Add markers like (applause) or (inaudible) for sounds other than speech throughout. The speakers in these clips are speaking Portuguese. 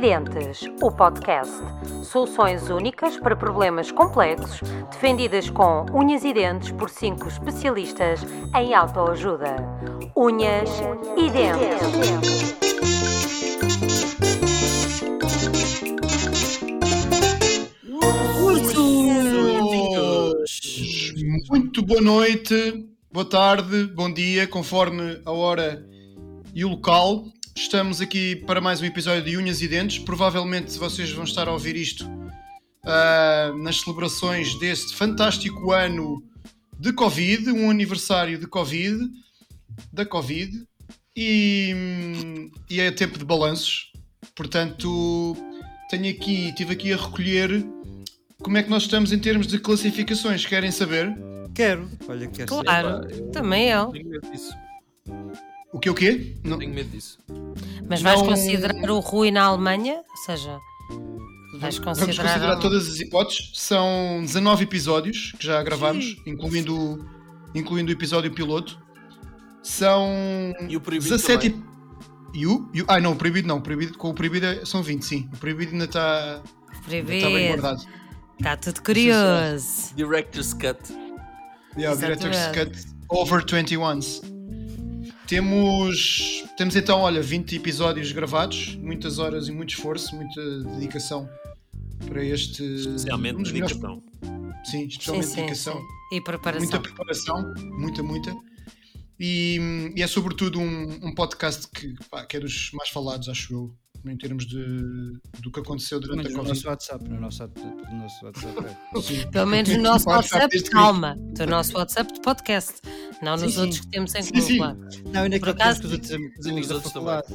Unhas e Dentes, o podcast. Soluções únicas para problemas complexos, defendidas com unhas e dentes por cinco especialistas em autoajuda. Unhas e Dentes. Muito boa noite, boa tarde, bom dia, conforme a hora e o local. Estamos aqui para mais um episódio de Unhas e Dentes. Provavelmente vocês vão estar a ouvir isto uh, nas celebrações deste fantástico ano de Covid, um aniversário de Covid, da Covid, e, e é tempo de balanços. Portanto, tenho aqui, tive aqui a recolher como é que nós estamos em termos de classificações. Querem saber? Quero. Olha, quero Claro, também eu. Tenho medo disso. O que o quê? Não, Tenho medo disso. Mas vais Não- considerar o Rui na Alemanha? Ou seja, vais Vamos considerar. considerar todas as hipóteses. São 19 episódios que já gravámos, incluindo, incluindo o episódio piloto. São E o proibido 17 também. e o, e o- Ah, não, o proibido não. O proibido, com o proibido é- são 20, sim. O proibido ainda está está bem Proibido. guardado. Está tudo curioso. Director's Cut. Yeah, o Director's. Cut Over 21s. Temos, temos então, olha, 20 episódios gravados, muitas horas e muito esforço, muita dedicação para este. Especialmente um dos melhores- dedicação. Sim, Sim, especialmente sim, dedicação. sim. E preparação. Muita preparação, muita, muita. E, e é sobretudo um, um podcast que, pá, que é dos mais falados, acho eu, em termos de, do que aconteceu durante a no Covid. nosso WhatsApp, no nosso, no nosso WhatsApp. é. (laughs) Pelo menos no nosso WhatsApp WhatsApp, calma. Do nosso WhatsApp de podcast. Não nos Sim, outros sim. que temos em comum, claro. Não, ainda Por que acaso- os outros amigos, os amigos Os da outros faculdade.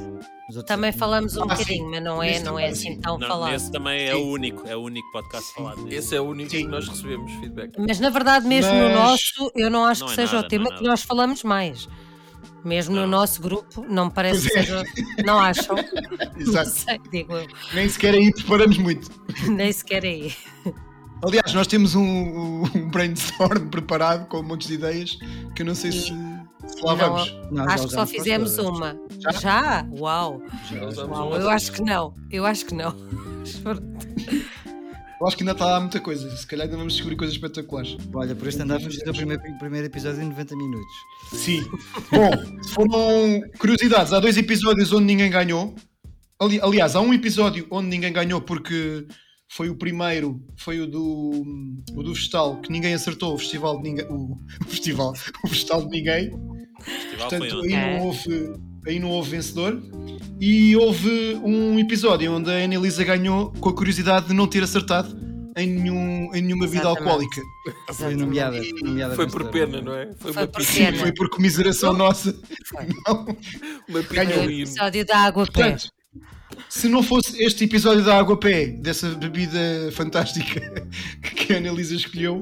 Os outros Também falamos um Ah, sim. bocadinho, mas não é, não é assim sim. tão Não, falado. esse também é Sim. o único, é o único podcast falado. Esse é o único Sim. que nós recebemos feedback. Mas na verdade, mesmo no Mas- nosso, eu não acho Não que é seja nada, o tema não é que nós falamos mais. Mesmo no Não. nosso grupo, não me parece que Pois seja. Não acham? (laughs) Não Exato. sei, digo eu. Nem sequer aí preparamos muito. (laughs) Nem sequer aí. Aliás, nós temos um, um brainstorm preparado com montes de ideias que eu não sei se, se lá Não, vamos. Não, acho que só fizemos uma. Já? Já? Uau! Já, Uau, uma. eu acho que não. Eu acho que não. (laughs) Eu acho que ainda está lá muita coisa. Se calhar ainda vamos descobrir coisas espetaculares. Olha, por este andar vamos fazer o primeiro, primeiro episódio em 90 minutos. Sim. Bom, foram curiosidades. Há dois episódios onde ninguém ganhou. Ali- aliás, há um episódio onde ninguém ganhou porque foi o primeiro, foi o do, o do Vestal, que ninguém acertou o festival de ninguém. O, (laughs) o festival, o Vestal de ninguém. O festival Portanto, foi aí não, houve, aí não houve vencedor. E houve um episódio onde a Annelisa ganhou com a curiosidade de não ter acertado em, nenhum, em nenhuma bebida Exatamente. alcoólica. Foi nomeada. foi nomeada Foi por pena, não é? Foi, Foi uma por pena. Foi por comiseração nossa. (laughs) Não. Uma Ganhou. O episódio da água pé. Portanto, se não fosse este episódio da Água Pé, dessa bebida fantástica (laughs) que a Annalisa escolheu,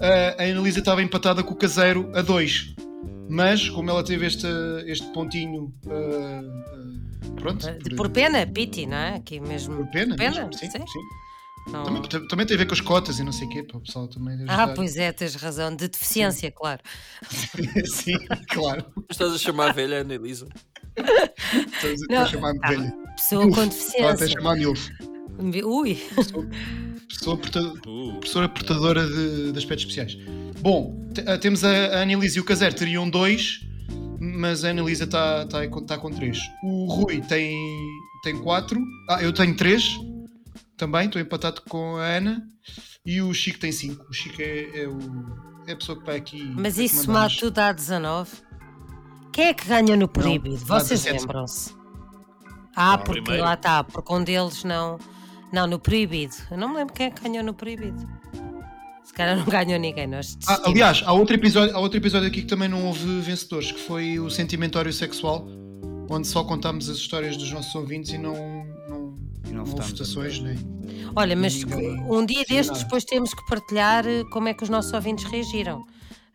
a a Annalisa estava empatada com o caseiro a 2. Mas, como ela teve este, este pontinho. ah, ah, pronto. Por pena, Piti, não é? Aqui mesmo. por pena. pena, mesmo, sim, sim. sim. Não- Também, tam- também tem a ver com as cotas e não sei o quê, para o pessoal também Ah, ajudar. pois é, tens razão. De deficiência, claro. (laughs) sim, claro. Estás a chamar a velha Ana Elisa? Estás a- Não, a chamar-me tá. velha. Pessoa com Ela até deficiência. chamar-me. Ui, Pessoa porta- Uh, professora portadora de, de aspectos especiais. Bom, ah, temos a, a Annelise e o Caser teriam dois, mas a Annelisa está tá, tá com três. O Rui tem, tem quatro. Ah, eu tenho três também, estou empatado com a Ana. E o Chico tem cinco. O Chico é, é o, é a pessoa que vai aqui. mas isso somado tudo dá 19. Quem é que ganha no proibido? Vocês 17. lembram-se? Ah, porque primeiro. lá está, porque um deles não. Não, no proibido. Eu não me lembro quem é que ganhou no proibido. Se calhar não (laughs) ganhou ninguém, nós Ah, aliás, há outro, episódio, há outro episódio aqui que também não houve vencedores, que foi o Sentimentório Sexual, onde só contámos as histórias dos nossos ouvintes e não, não, E não não votações. Nem... Olha, mas um dia destes depois temos que partilhar eh, como é que os nossos ouvintes reagiram.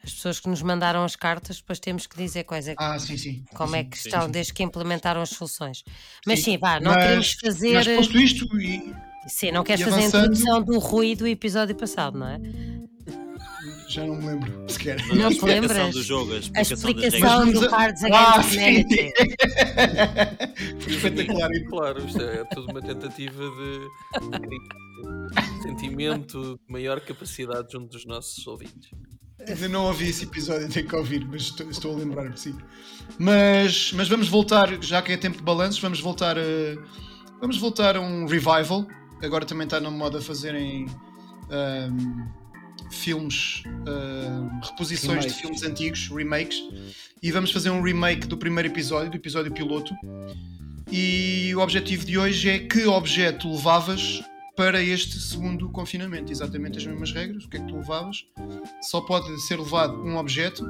As pessoas que nos mandaram as cartas, depois temos que dizer quais é que Ah, sim, sim. como é que sim, estão sim. desde que implementaram as soluções. Mas Sim, sim, vá, não mas- queremos fazer. Mas posto isto, e Sim, não queres e fazer a avançando- introdução do ruído do episódio passado, não é? Já não me lembro sequer. Não te a explicação lembras? do jogo, a A explicação, das explicação do a- Cards Ah, Against sim. Humanity. (laughs) Foi espetacular. Claro, isto é tudo uma tentativa de sentimento de maior capacidade junto dos nossos ouvintes. Ainda não ouvi esse episódio, tenho que ouvir, mas estou, estou a lembrar-me, sim. Mas, mas vamos voltar, já que é tempo de balanços, vamos voltar a, vamos voltar a um revival. Agora também está na moda fazerem ahm, filmes, ahm, reposições Remakes. de filmes antigos, remakes. E vamos fazer um remake do primeiro episódio, do episódio piloto. E o objetivo de hoje é que objeto levavas para este segundo confinamento. Exatamente as mesmas regras. O que é que tu levavas? Só pode ser levado um objeto.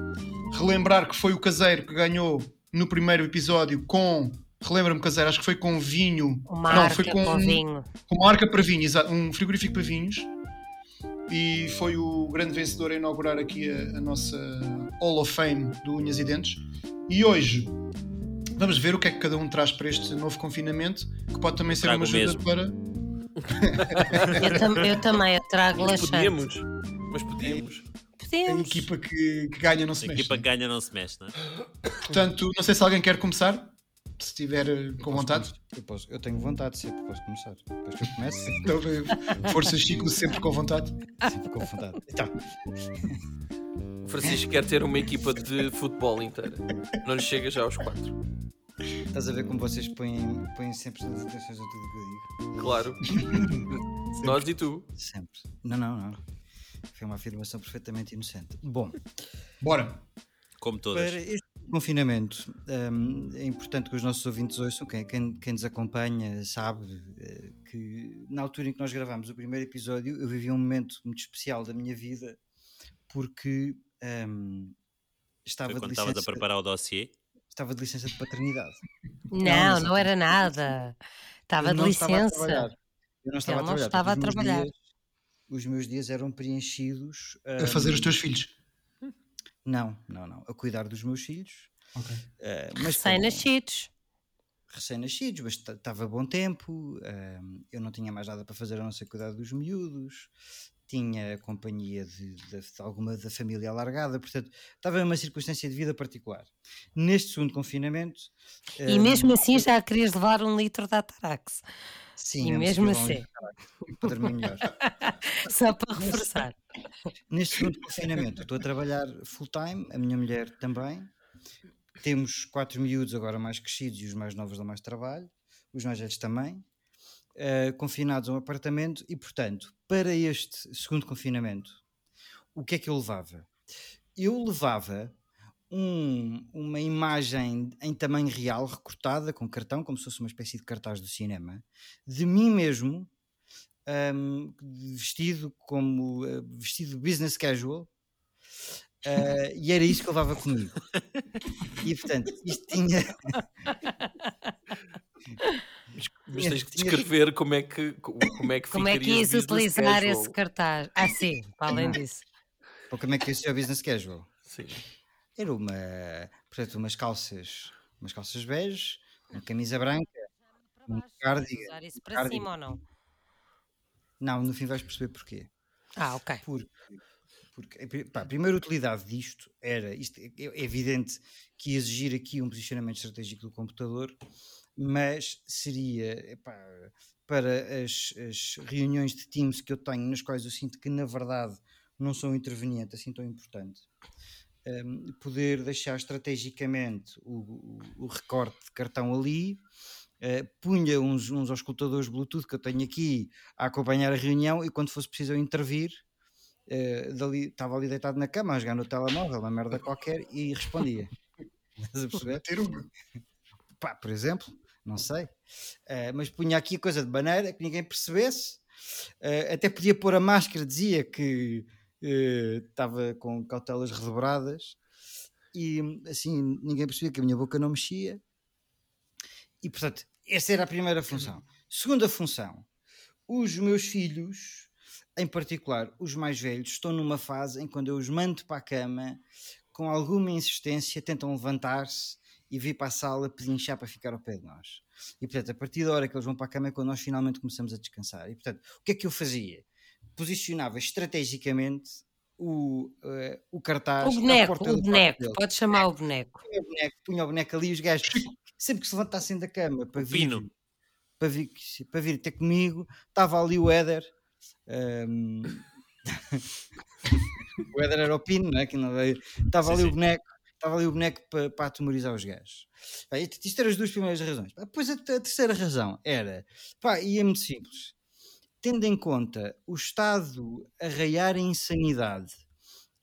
Relembrar que foi o caseiro que ganhou no primeiro episódio com. Relembra-me, caseiro, acho que foi com vinho. Uma não, arca foi com, com vinho. com uma arca para vinho, exa- um frigorífico para vinhos. E foi o grande vencedor a inaugurar aqui a, a nossa Hall of Fame do Unhas e Dentes. E hoje vamos ver o que é que cada um traz para este novo confinamento, que pode também ser Trago uma ajuda mesmo. para. (laughs) Eu, tam- eu também, eu trago Mas laxante. podíamos. Mas podíamos. A Podíamos. equipa que, que ganha não se A mexe. equipa que ganha não se mexe, não é? Portanto, não sei se alguém quer começar, se estiver eh, com vontade. Eu, posso, eu tenho vontade, sempre posso começar. Depois que eu começo, (laughs) Então, eh, força Chico, sempre com vontade. sempre com vontade. Então, O Francisco quer ter uma equipa de futebol inteira. Não lhe chega já aos quatro. Estás a ver como vocês põem, põem sempre as atenções a tudo o que eu digo? Claro. (laughs) Nós e tu. Sempre. Não, não, não. Foi uma afirmação perfeitamente inocente. Bom, Bora. Como todas. para este confinamento, hum, é importante que os nossos ouvintes ouçam, quem, quem, quem nos acompanha sabe eh, que na altura em que nós gravámos o primeiro episódio, eu vivi um momento muito especial da minha vida porque hum, estava, Foi de quando estavas a preparar o dossiê. Estava de licença de paternidade. Não, não não era nada. Estava Eu de não estava a licença. trabalhar. Eu não estava a não trabalhar. estava a portanto, os meus trabalhar. dias- os meus dias eram preenchidos. A fazer os hum, teus filhos. Não, não, não. A cuidar dos meus filhos. Ok. mas com- Recém-nascidos. recém-nascidos, mas estava bom tempo, hum, eu não tinha mais nada para fazer a não ser cuidar dos miúdos, tinha a companhia de, de- de alguma da família alargada, portanto estava numa circunstância de vida particular. Neste segundo confinamento. E hum, mesmo assim já querias levar um litro de Atarax. sim, e é mesmo assim. Para dormir melhor. (laughs) Só para reforçar. Neste segundo confinamento, estou a trabalhar full time, a minha mulher também. Temos quatro miúdos agora mais crescidos e os mais novos dão mais trabalho, os mais velhos também, eh, confinados a um apartamento e, portanto, para este segundo confinamento, o que é que eu levava? Eu levava um- uma imagem em tamanho real, recortada com cartão, como se fosse uma espécie de cartaz do cinema, de mim mesmo, ahm, vestido como eh, vestido business casual eh, e era isso que eu levava comigo e portanto isto tinha (laughs) Mas tens que descrever como é que, como é que Como é que ias utilizar casual. esse cartaz? Ah, sim, para além disso. ou como é que isso é o business casual Sim. era uma portanto umas calças umas calças bege uma camisa branca um cardigan Usar isso para cardigan. cima ou não? não no fim vais perceber porquê Ah, ok. Porque, porque pá, a primeira utilidade disto era, isto é, é evidente que ia exigir aqui um posicionamento estratégico do computador, mas seria epá, para as, as reuniões de Teams que eu tenho, nas quais eu sinto que na verdade não sou um interveniente assim tão importante, hum, poder deixar estrategicamente o, o- o recorte de cartão ali, eh, punha uns, uns auscultadores Bluetooth que eu tenho aqui a acompanhar a reunião e quando fosse preciso eu intervir, eh, dali- estava ali deitado na cama a jogar no telemóvel, uma merda qualquer, e respondia. (laughs) Estás a perceber? Pá, por exemplo, não sei. Eh, mas punha aqui a coisa de maneira que ninguém percebesse. Eh, até podia pôr a máscara, dizia que eh, estava com cautelas redobradas e assim ninguém percebia que a minha boca não mexia. E portanto, essa era a primeira função. Segunda função, os meus filhos, em particular os mais velhos, estão numa fase em que quando eu os mando para a cama, com alguma insistência, tentam levantar-se e vir para a sala pedinchar para ficar ao pé de nós. E portanto, a partir da hora que eles vão para a cama é quando nós finalmente começamos a descansar. E portanto, o que é que eu fazia? Posicionava estrategicamente o, eh, o cartaz. O boneco, porta o boneco, pode chamar o boneco. Punha o boneco, punha o boneco ali e os gajos, sempre que se levantassem da cama para vir, Pino. para vir, para vir ter comigo, estava ali o Éder. ehm, (laughs) o Éder era o Pino, né? que não veio. Estava ali sim. o boneco. Estava ali o boneco para, para atemorizar os gajos. Pá, isto eram as duas primeiras razões. Depois a, a terceira razão era, pá, e é muito simples. Tendo em conta o estado a raiar em insanidade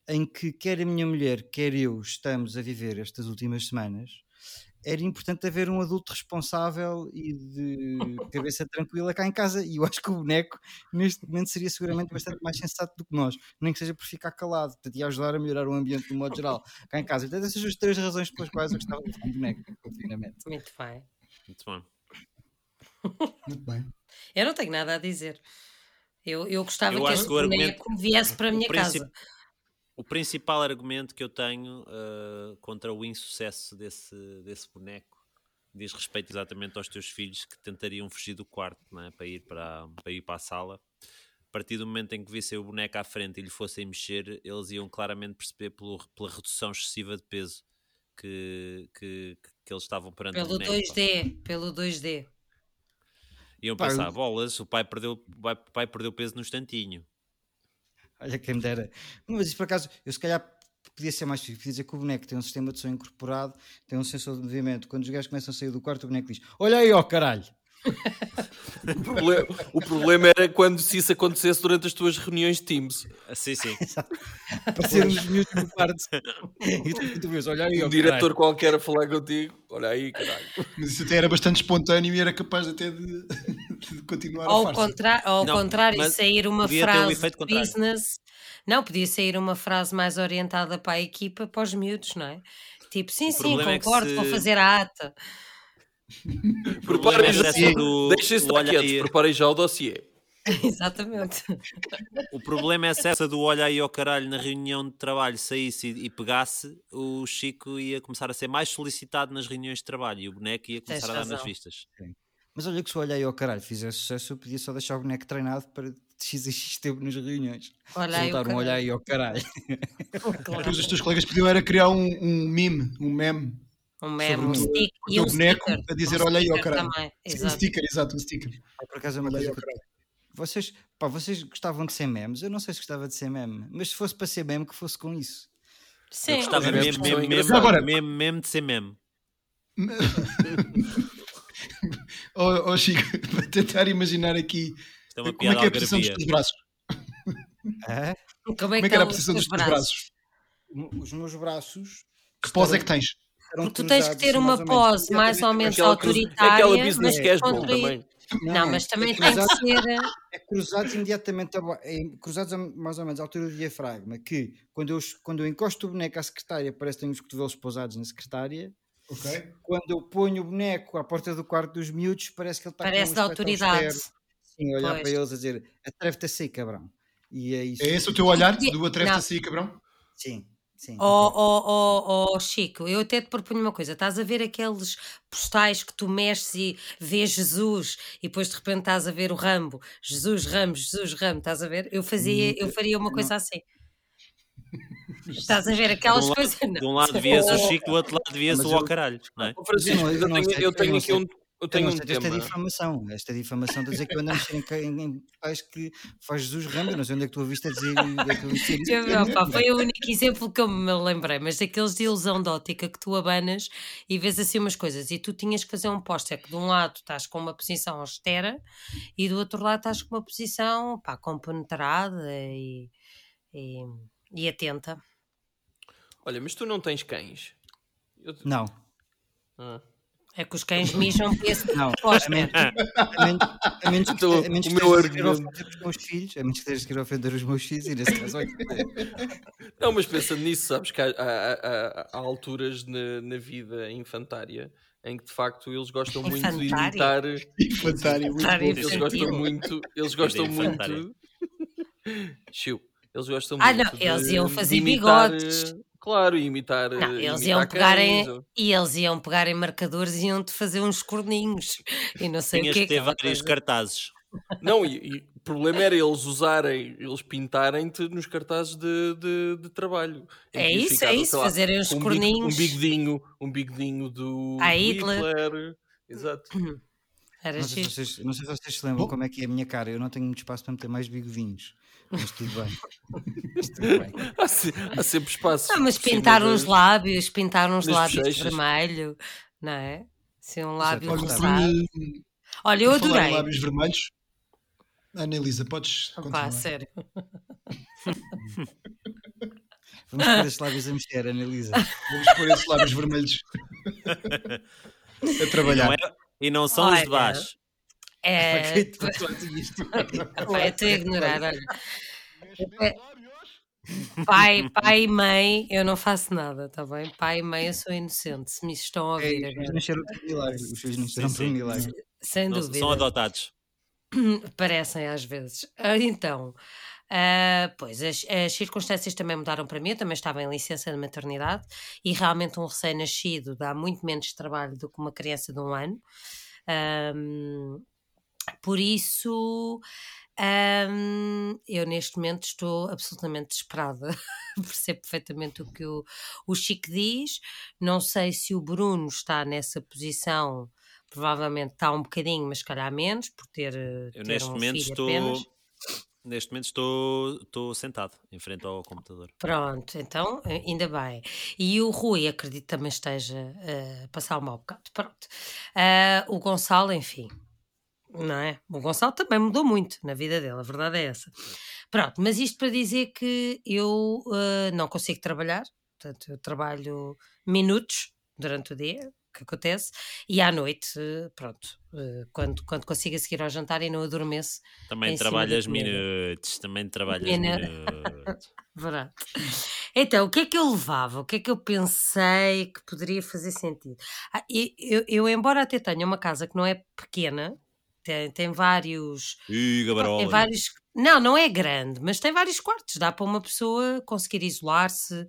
em que quer a minha mulher, quer eu estamos a viver estas últimas semanas, era importante haver um adulto responsável e de (laughs) cabeça tranquila cá em casa. E eu acho que o boneco, neste momento, seria seguramente bastante mais sensato do que nós, nem que seja por ficar calado, portanto, ia ajudar a melhorar o ambiente do modo geral cá em casa. Portanto, essas são as três razões pelas quais eu gostava de ter um boneco confinamento. Muito bem. Muito bom. Muito bem. Eu não tenho nada a dizer. Eu, eu gostava Eu que esse que o argumento- boneco viesse para a minha casa. O principal argumento que eu tenho uh, contra o insucesso desse, desse boneco diz respeito exatamente aos teus filhos que tentariam fugir do quarto não é? para, ir para, para ir para a sala. A partir do momento em que vissem o boneco à frente e lhe fossem mexer, eles iam claramente perceber pelo- pela redução excessiva de peso que, que, que eles estavam perante o Pelo boneco. pá. 2D, pelo 2D. Iam pensar, bolas, o pai perdeu, o pai, o pai perdeu peso no instantinho. Olha quem me dera. Mas isso por acaso, eu se calhar podia ser mais difícil. Podia dizer que o boneco tem um sistema de som incorporado, tem um sensor de movimento. Quando os gajos começam a sair do quarto, o boneco diz: Olha aí, ó caralho! (laughs) O problema, o problema era quando se isso acontecesse durante as tuas reuniões de Teams. Ah, sim, sim. (laughs) Apareceram os miúdos no quarto. e tu, tu vês: Olha aí, ó Um caralho! diretor qualquer a falar contigo. Olha aí, caralho. Mas isso até era bastante espontâneo e era capaz até de, de continuar a Ao, farsa. contra ao Não, contrário, sair uma um frase contrário. business. Não, podia sair uma frase mais orientada para a equipa, para os miúdos, não é? Tipo, sim, O sim, é concordo, se- vou fazer a ata. (laughs) Problema é Preparem já, do- deixem-se estar quietos, aí- preparem já o dossiê. (laughs) Exatamente. O problema é se essa do olha aí ao caralho na reunião de trabalho saísse e, e pegasse, o Chico ia começar a ser mais solicitado nas reuniões de trabalho e o boneco ia Tens começar a dar nas razão. vistas. Mas olha que se o Olha aí, ó caralho, fizesse sucesso, eu podia só deixar o boneco treinado para de x a x tempo nas reuniões. Olha aí, um Olha aí, ó caralho. (laughs) Claro. Depois os teus colegas podiam era criar um, um meme, um meme, Um meme, um o- stick e um boneco sticker. a dizer, Um "Olha aí, sticker caralho." Sim, um exato. sticker, exato, um sticker. É por acaso é uma coisa que. Vocês, pá, vocês gostavam de ser memes? Eu não sei se gostava de ser meme, mas se fosse para ser meme, que fosse com isso. Sim, Eu gostava Sim, mesmo, são mesmo. Agora- mesmo, mesmo de ser meme. (laughs) Ó ó, Chico, (laughs) para tentar imaginar aqui Isto é uma como é piada que é a posição dos teus braços. (laughs) É? Como é Como é que era a posição dos teus teus braços? Os meus braços. Que pose é que tens? Porque tu tens que ter uma pose mais ou menos autoritária. aquela business mas casual também. Não, mas também é tem que ser. é cruzados imediatamente é cruzados a- mais ou menos à altura do diafragma, que quando eu, quando eu encosto o boneco à secretária parece que tenho os cotovelos pousados na secretária, Ok. quando eu ponho o boneco à porta do quarto dos miúdos parece que ele está Parece com da um autoridade. sim, olhar Pois. para eles a dizer atreve-te a sair cabrão e é isso É esse o teu olhar do atreve-te Não. a sair, cabrão? sim, sim Oh, oh, oh, oh, Chico, eu até te proponho uma coisa: estás a ver aqueles postais que tu mexes e vês Jesus e depois de repente estás a ver o Rambo, Jesus Ramos, Jesus Ramo, estás a ver? Eu fazia, eu faria uma coisa assim. (laughs) Estás a ver aquelas De um lado- coisas? De um lado via-se o Chico, do outro lado via-se Mas o ao eu- caralho. Não é? Eu eu, tenho, eu eu tenho aqui um, eu tenho Eu um não sei, esta é tema. difamação, esta difamação de dizer que eu ando a mexer em, em, portais que faz Jesus Rambo, eu não sei onde é que tu a viste a dizer, onde é que vi dizer isso. Eu- opa, foi o único exemplo que eu me lembrei, mas daqueles de ilusão de ótica que tu abanas e vês assim umas coisas e tu tinhas que fazer um póster que de um lado estás com uma posição austera e do outro lado estás com uma posição pá, compenetrada e, e, e atenta. Olha, mas tu não tens cães. Eu- Não, Ah. É que os cães mijam esse não, a menos, a menos, a menos que, Então, a menos o que ofender os meus filhos, a menos que estejas a ofender os meus filhos, e nesse caso, olha, (laughs) Não, mas pensando nisso, sabes que há, há- há- há alturas na, na vida infantária em que de facto eles gostam muito de imitar. Infantário, muito Infantário. Eles gostam muito. Eles gostam muito. (laughs) Chiu. Eles gostam Ah, muito. não, eles de- iam fazer imitar, bigodes. Claro, imitar. Não, eh, eles imitar iam pegar em, e eles iam pegar em marcadores e iam-te fazer uns corninhos e não sei Tinhas o que que ter vários cartazes. Não, e, e problema era eles usarem, eles pintarem-te nos cartazes de, de, de trabalho. É isso, é isso, lá, fazerem uns um, big- corninhos. um bigodinho, um bigodinho do, A Hitler. Hitler. Exato. Era Não sei, se vocês, não sei se vocês se lembram Bom. como é que é a minha cara. Eu não tenho muito espaço para meter mais bigodinhos. Mas tudo bem. (laughs) Mas tudo bem. Há, se- há sempre espaço. Ah, mas pintar uns lábios, pintar uns das lábios de vermelho, não é? Ser um lábio rosado. Olha, eu por falar em adorei. lábios vermelhos. Ana Elisa, podes Pá, continuar. sério. (laughs) Vamos pôr estes lábios a mexer, Analisa. Vamos pôr esses lábios vermelhos (laughs) a E não, trabalhar. é- e não são os Olha, de baixo. É, (laughs) fazes isto. (laughs) Vai, estou a ignorar, olha. Pai, pai e (laughs) mãe, eu não faço nada, tá bem? Pai e mãe, eu sou inocente, se me estão a ouvir Os filhos agora. nasceram por milagre. Os filhos nasceram por milagre. Sem Não- dúvida. são adotados. (clears throat) Parecem às vezes. Ah, Então, ah, pois as, as circunstâncias também mudaram para mim. Eu também estava em licença de maternidade e realmente um recém-nascido dá muito menos trabalho do que uma criança de um ano. Ahm, por isso, ahm, eu neste momento estou absolutamente desesperada. (laughs) Percebo perfeitamente o que o, o Chico diz. Não sei se o Bruno está nessa posição. Provavelmente está um bocadinho, mas calhar menos, por ter, eh, Eu ter neste um momento estou. apenas. Neste momento estou, estou sentado em frente ao computador. Pronto, então eh, ainda bem. E o Rui, acredito que também esteja eh, a passar um mau bocado. Pronto. Ah, o Gonçalo, enfim, não é? O Gonçalo também mudou muito na vida dele, a verdade é essa. Pronto, mas isto para dizer que eu eh, não consigo trabalhar, portanto, eu trabalho minutos durante o dia, que acontece, e à noite, pronto, eh, quando, quando consigo seguir ao jantar e não adormeço, Também trabalhas minutos. Também trabalhas Minu- minutos. (laughs) Verdade. Então, o que é que eu levava? O que é que eu pensei que poderia fazer sentido? Ah, eu, eu, embora até tenha uma casa que não é pequena, tem, tem vários. Ih, gabarola. Tem vários. Não, não é grande, mas tem vários quartos. Dá para uma pessoa conseguir isolar-se,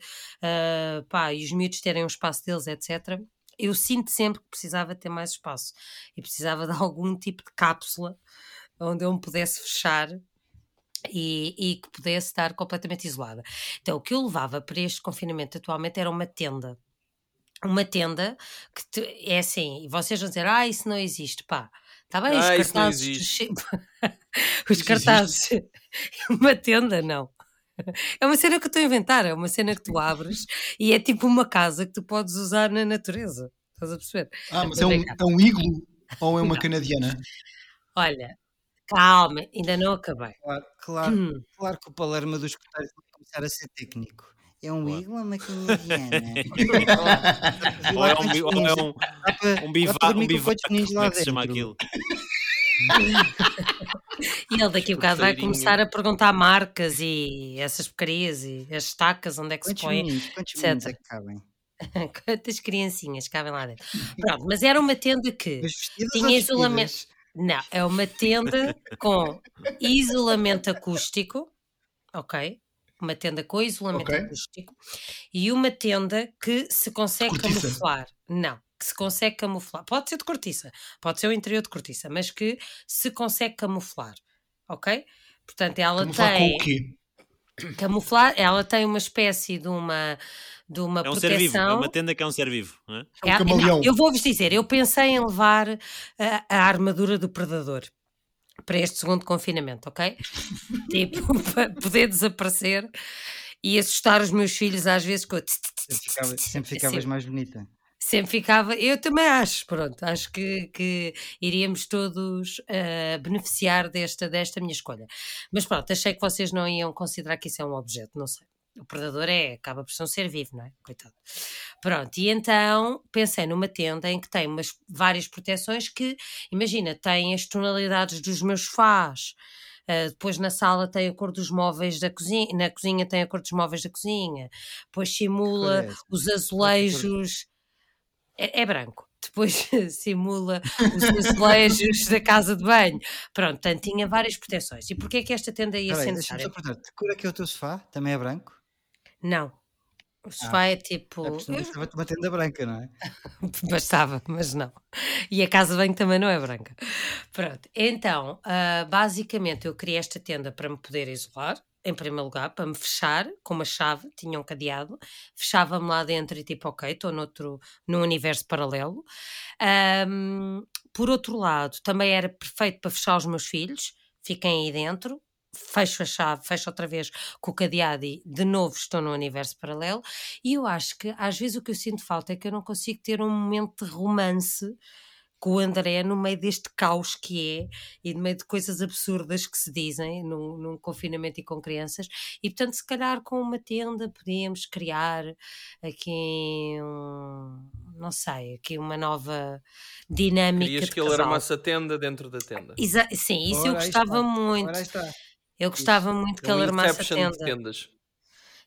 pá, e os miúdos terem um espaço deles, etc. Eu sinto sempre que precisava ter mais espaço e precisava de algum tipo de cápsula onde eu me pudesse fechar e, e que pudesse estar completamente isolada. Então, o que eu levava para este confinamento atualmente era uma tenda. Uma tenda que te- é assim, e vocês vão dizer, ah, isso não existe, pá. Está bem, os Ah, isso não cartazes. existe. (laughs) os cartazes. uma tenda, não. É uma cena que eu estou a inventar, é uma cena que tu abres e é tipo uma casa que tu podes usar na natureza. Estás a perceber? Ah, mas é um, é um iglo ou é uma Não. canadiana? Olha, calma, ainda não acabei. Claro, claro, Hum, claro que o Palermo dos escuteiros vai começar a ser técnico. É um Claro. iglo ou uma canadiana? (laughs) (laughs) Ou é um, ou é um, Dá para- um dá bivac, para um bivac, como lá é que se chama dentro? aquilo? E ele daqui a (laughs) bocado vai começar a perguntar marcas e essas porcarias e as estacas, onde é que Quantos se põe, meninos, quantos etc. meninos é que cabem? quantas criancinhas cabem lá dentro. Pronto, mas era uma tenda que tinha isolamento. Não, é uma tenda com isolamento acústico, ok? Uma tenda com isolamento Ok. acústico e uma tenda que se consegue Cortiça. camuflar. Não, que se consegue camuflar. Pode ser de cortiça, pode ser o interior de cortiça, mas que se consegue camuflar, ok? Portanto, ela Camuflar com tem o quê? camuflar, ela tem uma espécie de uma de uma É um ser vivo. É proteção. uma tenda que é um ser vivo. Não é? É um É- camaleão. não, eu vou-vos dizer, eu pensei em levar a, a armadura do predador para este segundo confinamento, ok? (laughs) tipo, para poder desaparecer e assustar os meus filhos às vezes com ficava- sempre ficavas sempre, mais bonita. sempre ficava, eu também acho, pronto, acho que, que iríamos todos ah, beneficiar desta, desta minha escolha. Mas pronto, achei que vocês não iam considerar que isso é um objeto, não sei. O predador é, acaba por ser um ser vivo, não é? Coitado. Pronto, e então pensei numa tenda em que tem umas, várias proteções que, imagina, tem as tonalidades dos meus sofás, Uh, depois na sala tem a cor dos móveis da cozinha, na cozinha tem a cor dos móveis da cozinha, depois simula é os azulejos. É, é branco. Depois (laughs) simula os (laughs) azulejos da casa de banho. Pronto, portanto, tinha várias proteções. E porquê é que esta tenda ia Espera ser necessária? que cor é que é o teu sofá? Também é branco? Não. O sofá é tipo. É, porque estava uma tenda branca, não é? (laughs) Bastava, mas não. E a casa de banho também não é branca. Pronto, então, ah, basicamente eu criei esta tenda para me poder isolar, em primeiro lugar, para me fechar com uma chave, tinha um cadeado, fechava-me lá dentro e tipo, ok, estou noutro, num universo paralelo. Ahm, por outro lado, também era perfeito para fechar os meus filhos, fiquem aí dentro, fecho a chave, fecho outra vez com o cadeado e de novo estou no universo paralelo. E eu acho que às vezes o que eu sinto falta é que eu não consigo ter um momento de romance com o André no meio deste caos que é e no meio de coisas absurdas que se dizem num, num confinamento e com crianças. E portanto, se calhar com uma tenda podíamos criar aqui um, não sei, aqui uma nova dinâmica. Querias de que ele armasse a tenda dentro da tenda. Exa- Sim, isso eu Ora, aí gostava está. muito. Ora, está. Eu gostava muito que É um ele armasse a Inception de tenda. tendas.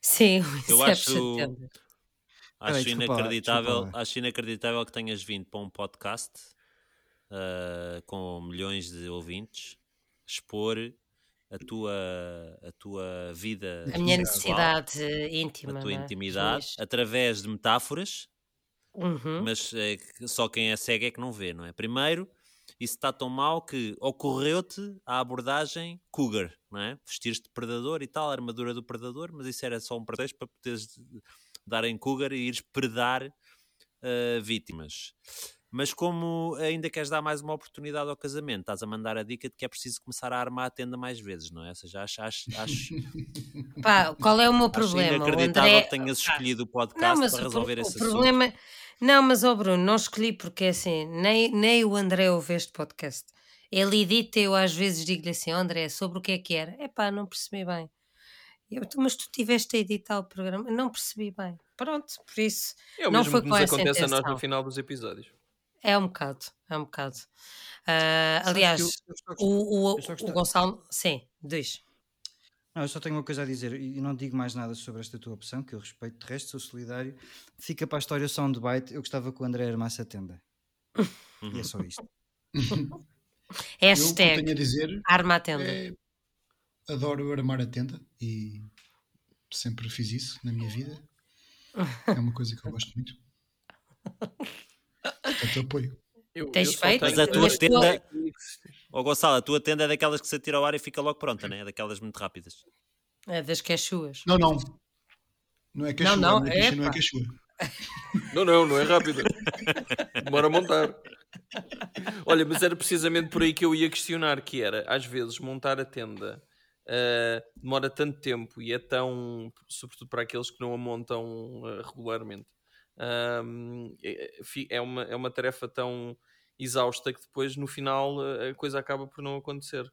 Sim, o (laughs) Eu acho- de tenda. Acho Peraí, inacreditável, desculpa acho inacreditável que tenhas vindo para um podcast ah, com milhões de ouvintes expor a tua, a tua vida A minha necessidade íntima. a tua é? intimidade Juiz. através de metáforas, Uhum. mas é só quem é cego é que não vê, não é? Primeiro, isso está tão mal que ocorreu-te a abordagem cougar, não é? Vestir-te de predador e tal, a armadura do predador, mas isso era só um pretexto para poderes dar em cougar e ires predar ah, vítimas. Mas como ainda queres dar mais uma oportunidade ao casamento, estás a mandar a dica de que é preciso começar a armar a tenda mais vezes, não é? Ou seja, acho, acho, acho, Pá, qual é o meu acho problema? O inacreditável André... que tenhas escolhido o podcast Não, mas para o, resolver o esse assunto. problema. Não, mas ó Bruno, não escolhi porque assim, nem, nem o André ouve este podcast. Ele edita, eu às vezes digo-lhe assim, "Ó, André, sobre o que é que era? É pá, não percebi bem. Eu, "Tu- mas tu tiveste a editar o programa, não percebi bem. Pronto, por isso É o Não mesmo foi que nos acontece a nós no final dos episódios. é um bocado, é um bocado. Sabes aliás, o, o, o gostava- Gonçalo, sim, diz. Não, eu só tenho uma coisa a dizer e não digo mais nada sobre esta tua opção, que eu respeito, de resto sou solidário. Fica para a história só um debate. Eu gostava que o André armasse a tenda. E é só isto. (laughs) Eu, Hashtag tenho a dizer arma à tenda. é adoro armar a tenda e sempre fiz isso na minha vida. É uma coisa que eu gosto muito. (laughs) Portanto, apoio. Eu, Tens eu feito? Mas a tua Mas tu- tenda, Ó Gonçalo, a tua tenda é daquelas que se atira ao ar e fica logo pronta, né? É daquelas muito rápidas. É das queixuas. Não, não. Não é queixua, Não, não, a minha picha não é epa. queixua. (laughs) Não, não, não é rápido. Demora a montar. Olha, mas era precisamente por aí que eu ia questionar, que era, às vezes, montar a tenda ah, demora tanto tempo e é tão, sobretudo para aqueles que não a montam ah, regularmente, é, fi- é uma, é uma tarefa tão exausta que depois, no final, ah, a coisa acaba por não acontecer.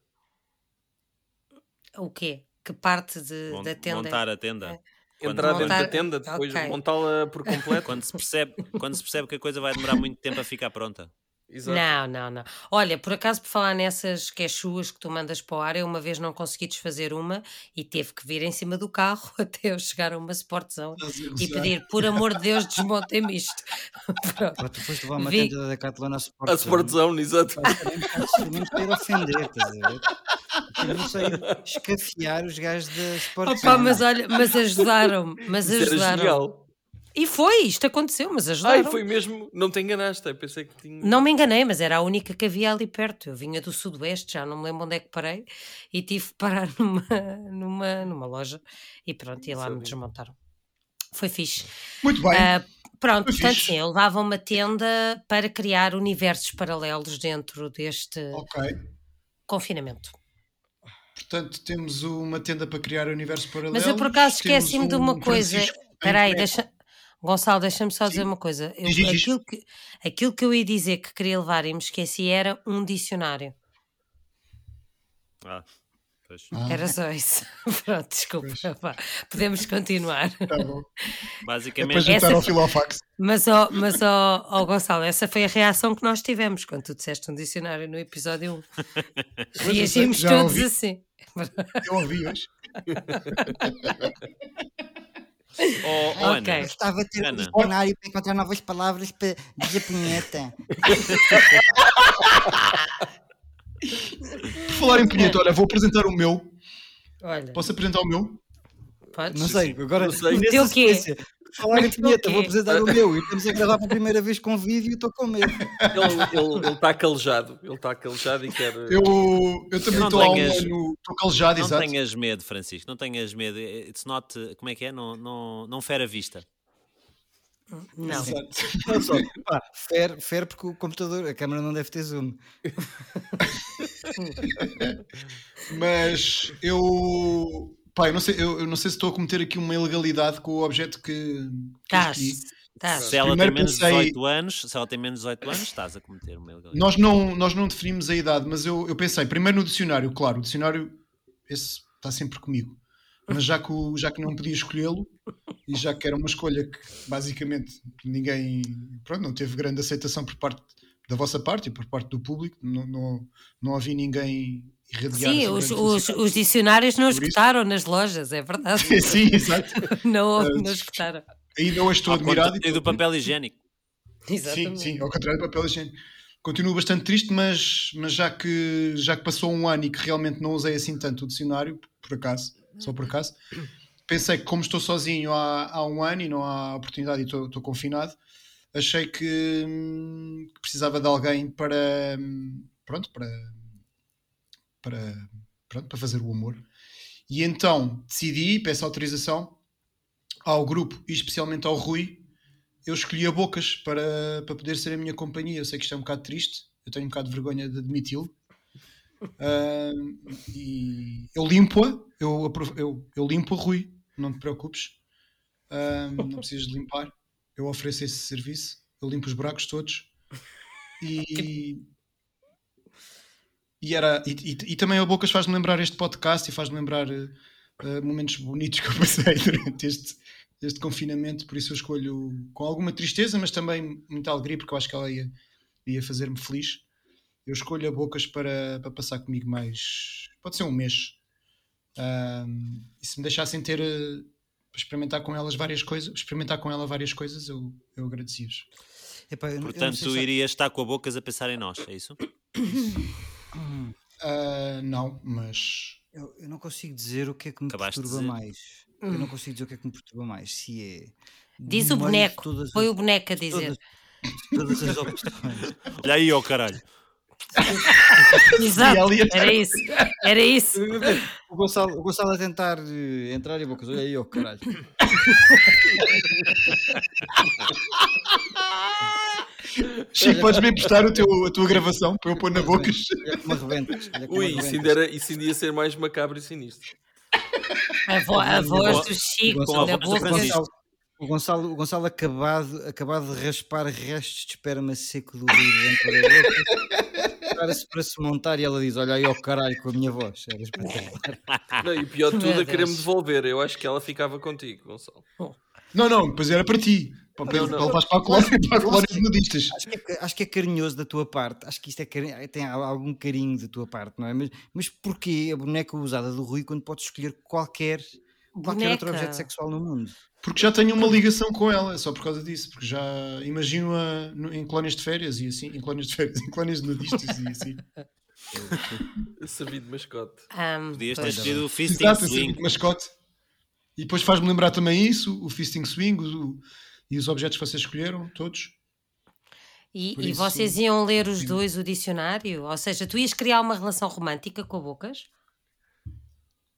O quê? Que parte de, Mon- da tenda? Montar a tenda. Quando- Entrar dentro Montar- da tenda, depois ok. montá-la por completo. Quando se, percebe, quando se percebe que a coisa vai demorar muito tempo a ficar pronta. Exato. Não, não, não. Olha, por acaso, por falar nessas queixuas que tu mandas para o ar, eu uma vez não consegui desfazer uma e teve que vir em cima do carro (laughs) até eu chegar a uma Sportzone e pedir, por amor de Deus, desmontem-me isto. (laughs) Pronto. Tu foste levar uma Vi- tenda da Decathlon à A Sport Zone, exato. Nem quero ofender, estás a ver? Eu não sei escafiar os gajos da Sport Opa, mas olha, mas ajudaram-me, mas Isso era ajudaram. genial. E foi, isto aconteceu, mas ajudaram. Ai, foi mesmo. Não te enganaste. Eu pensei que tinha. Não me enganei, mas era a única que havia ali perto. Eu vinha do Sudoeste, já não me lembro onde é que parei, e tive que parar (laughs) numa, numa, numa loja e pronto, e lá me Sabia. desmontaram. Foi fixe. Muito bem. Ah, pronto, Foi portanto, fixe. sim, eu levava uma tenda para criar universos paralelos dentro deste Ok. confinamento. Portanto, temos uma tenda para criar universo paralelo. Mas eu por acaso esqueci-me de um uma coisa. Espera aí, deixa. Gonçalo, deixa-me só dizer Sim. uma coisa. Eu- Diz, aquilo, que, aquilo que eu ia dizer que queria levar e me esqueci era um dicionário. Ah, pois. Ah, Era só isso. (laughs) Pronto, desculpa. Podemos continuar. tá bom. É Basicamente, juntar Essa ao Filofax. Mas, ó, mas ó, ó, Gonçalo, essa foi a reação que nós tivemos quando tu disseste um dicionário no episódio 1. eu sei, Reagimos todos ouvi. assim. Eu ouvi hoje. (laughs) oh, oh, Ok. Ana, Gostava de ter um Ana. dicionário para encontrar novas palavras para dizer punheta. Por (laughs) falar em punheta, olha, vou apresentar o meu. Olha, Posso apresentar o meu? podes? Não sei, agora Não sei. nessa Teu quê? Sequência, Falar em Mas vinheta, porquê? vou apresentar o meu. E estamos a gravar pela primeira vez com vídeo e estou com medo. Ele está calejado. Ele está calejado e quer. Eu, eu também Não estou tenhas- calejado, Não exato. tenhas medo, Francisco, não tenhas medo. It's not. Como é que é? Não, não, não fere a vista. Não. Olha só, pá, fer porque o computador, a câmera não deve ter zoom. Mas eu, pá, eu não sei, eu, eu não sei se estou a cometer aqui uma ilegalidade com o objeto que, Estás. Estás. Se ela Primeiro tem menos de pensei- 18 anos, se ela tem menos de 18 anos, estás a cometer uma ilegalidade. Nós não, nós não definimos a idade, mas eu, eu pensei, primeiro no dicionário, claro, o dicionário esse está sempre comigo. Mas já que, o- já que não podia escolhê-lo, e já que era uma escolha que basicamente ninguém pronto, não teve grande aceitação por parte da vossa parte e por parte do público, não, não, não havia ninguém Sim, os, os, os dicionários não escutaram nas lojas, é verdade. (laughs) Sim, exato. (laughs) Não, Eh, não escutaram. Ainda hoje estou Ao admirado. contrário do papel higiênico. Sim, Exatamente. sim, ao contrário do papel higiênico. Continuo bastante triste, mas, mas já, que, já que passou um ano e que realmente não usei assim tanto o dicionário, por acaso, só por acaso, pensei que como estou sozinho há, há um ano e não há oportunidade e estou, estou confinado, achei que, hum, que precisava de alguém para, hum, pronto, para, para, pronto, para fazer o amor. E então decidi, peço autorização ao grupo e especialmente ao Rui, eu escolhi a Bocas para, para poder ser a minha companhia. Eu sei que isto é um bocado triste, eu tenho um bocado de vergonha de admiti-lo. Ah, e eu limpo-a, eu, eu, eu limpo a Rui, não te preocupes. Ah, não precisas de limpar. Eu ofereço esse serviço, eu limpo os buracos todos. E, (laughs) e, era, e, e- e também a Bocas faz-me lembrar este podcast e faz-me lembrar eh, momentos bonitos (laughs) que eu passei durante este, este confinamento, por isso eu escolho com alguma tristeza, mas também muita alegria, porque eu acho que ela ia, ia fazer-me feliz. Eu escolho a Bocas para, para passar comigo mais. Pode ser um mês. E se me deixassem ter. eh, para experimentar com elas várias coisas, experimentar com ela várias coisas, eu, eu não Portanto, tu se irias estar com a bocas a pensar em nós, é isso? (coughs) Ah, não, mas Eu, eu não consigo dizer o que é que me Acabaste perturba dizer. mais. Eu não consigo dizer o que é que me perturba mais. Se é. Diz o boneco. todas Foi as- o boneco a dizer. todas, todas as opções. Olha aí, ó caralho. (laughs) Exato. Era isso. Era isso. O Gonçalo, o Gonçalo a tentar eh, entrar e a boca. Olha aí, ó caralho. (laughs) Chico, podes me emprestar o teu, a tua gravação para eu pôr na boca? Arrebentas. Olha como Ui, isso ainda, era, isso ainda ia ser mais macabro e sinistro. A, vo- a voz vo- do Chico com a na voz do O boca. Francisco. Gonçalo, o Gonçalo, o Gonçalo acabado, acabado de raspar restos de esperma seco do rio dentro da boca. Para-se para se montar e ela diz: Olha aí, ó caralho, com a minha voz. Era espetacular. Não, e pior de tudo é querer-me devolver. Eu acho que ela ficava contigo, Gonçalo. Não, não, depois era para ti. Para, Não, não. para levares para a colónia, para a colónia de nudistas. Acho que, é, acho que é carinhoso da tua parte. Acho que isto é cari- tem algum carinho da tua parte, não é? Mas, mas porquê a boneca usada do Rui quando podes escolher qualquer, qualquer outro objeto sexual no mundo? Porque já tenho uma ligação com ela, é só por causa disso. Porque já imagino-a no- em colónias de férias e assim, em colónias de férias, (laughs) em colónias de nudistas e assim. Servir de mascote. Ahm, Podias ter escolhido o Fisting Exato, Swing. mascote. E depois faz-me lembrar também isso, o Fisting Swing o- e os objetos que vocês escolheram, todos. E, e isso- vocês iam ler os Sim. dois o dicionário? Ou seja, tu ias criar uma relação romântica com a Bocas?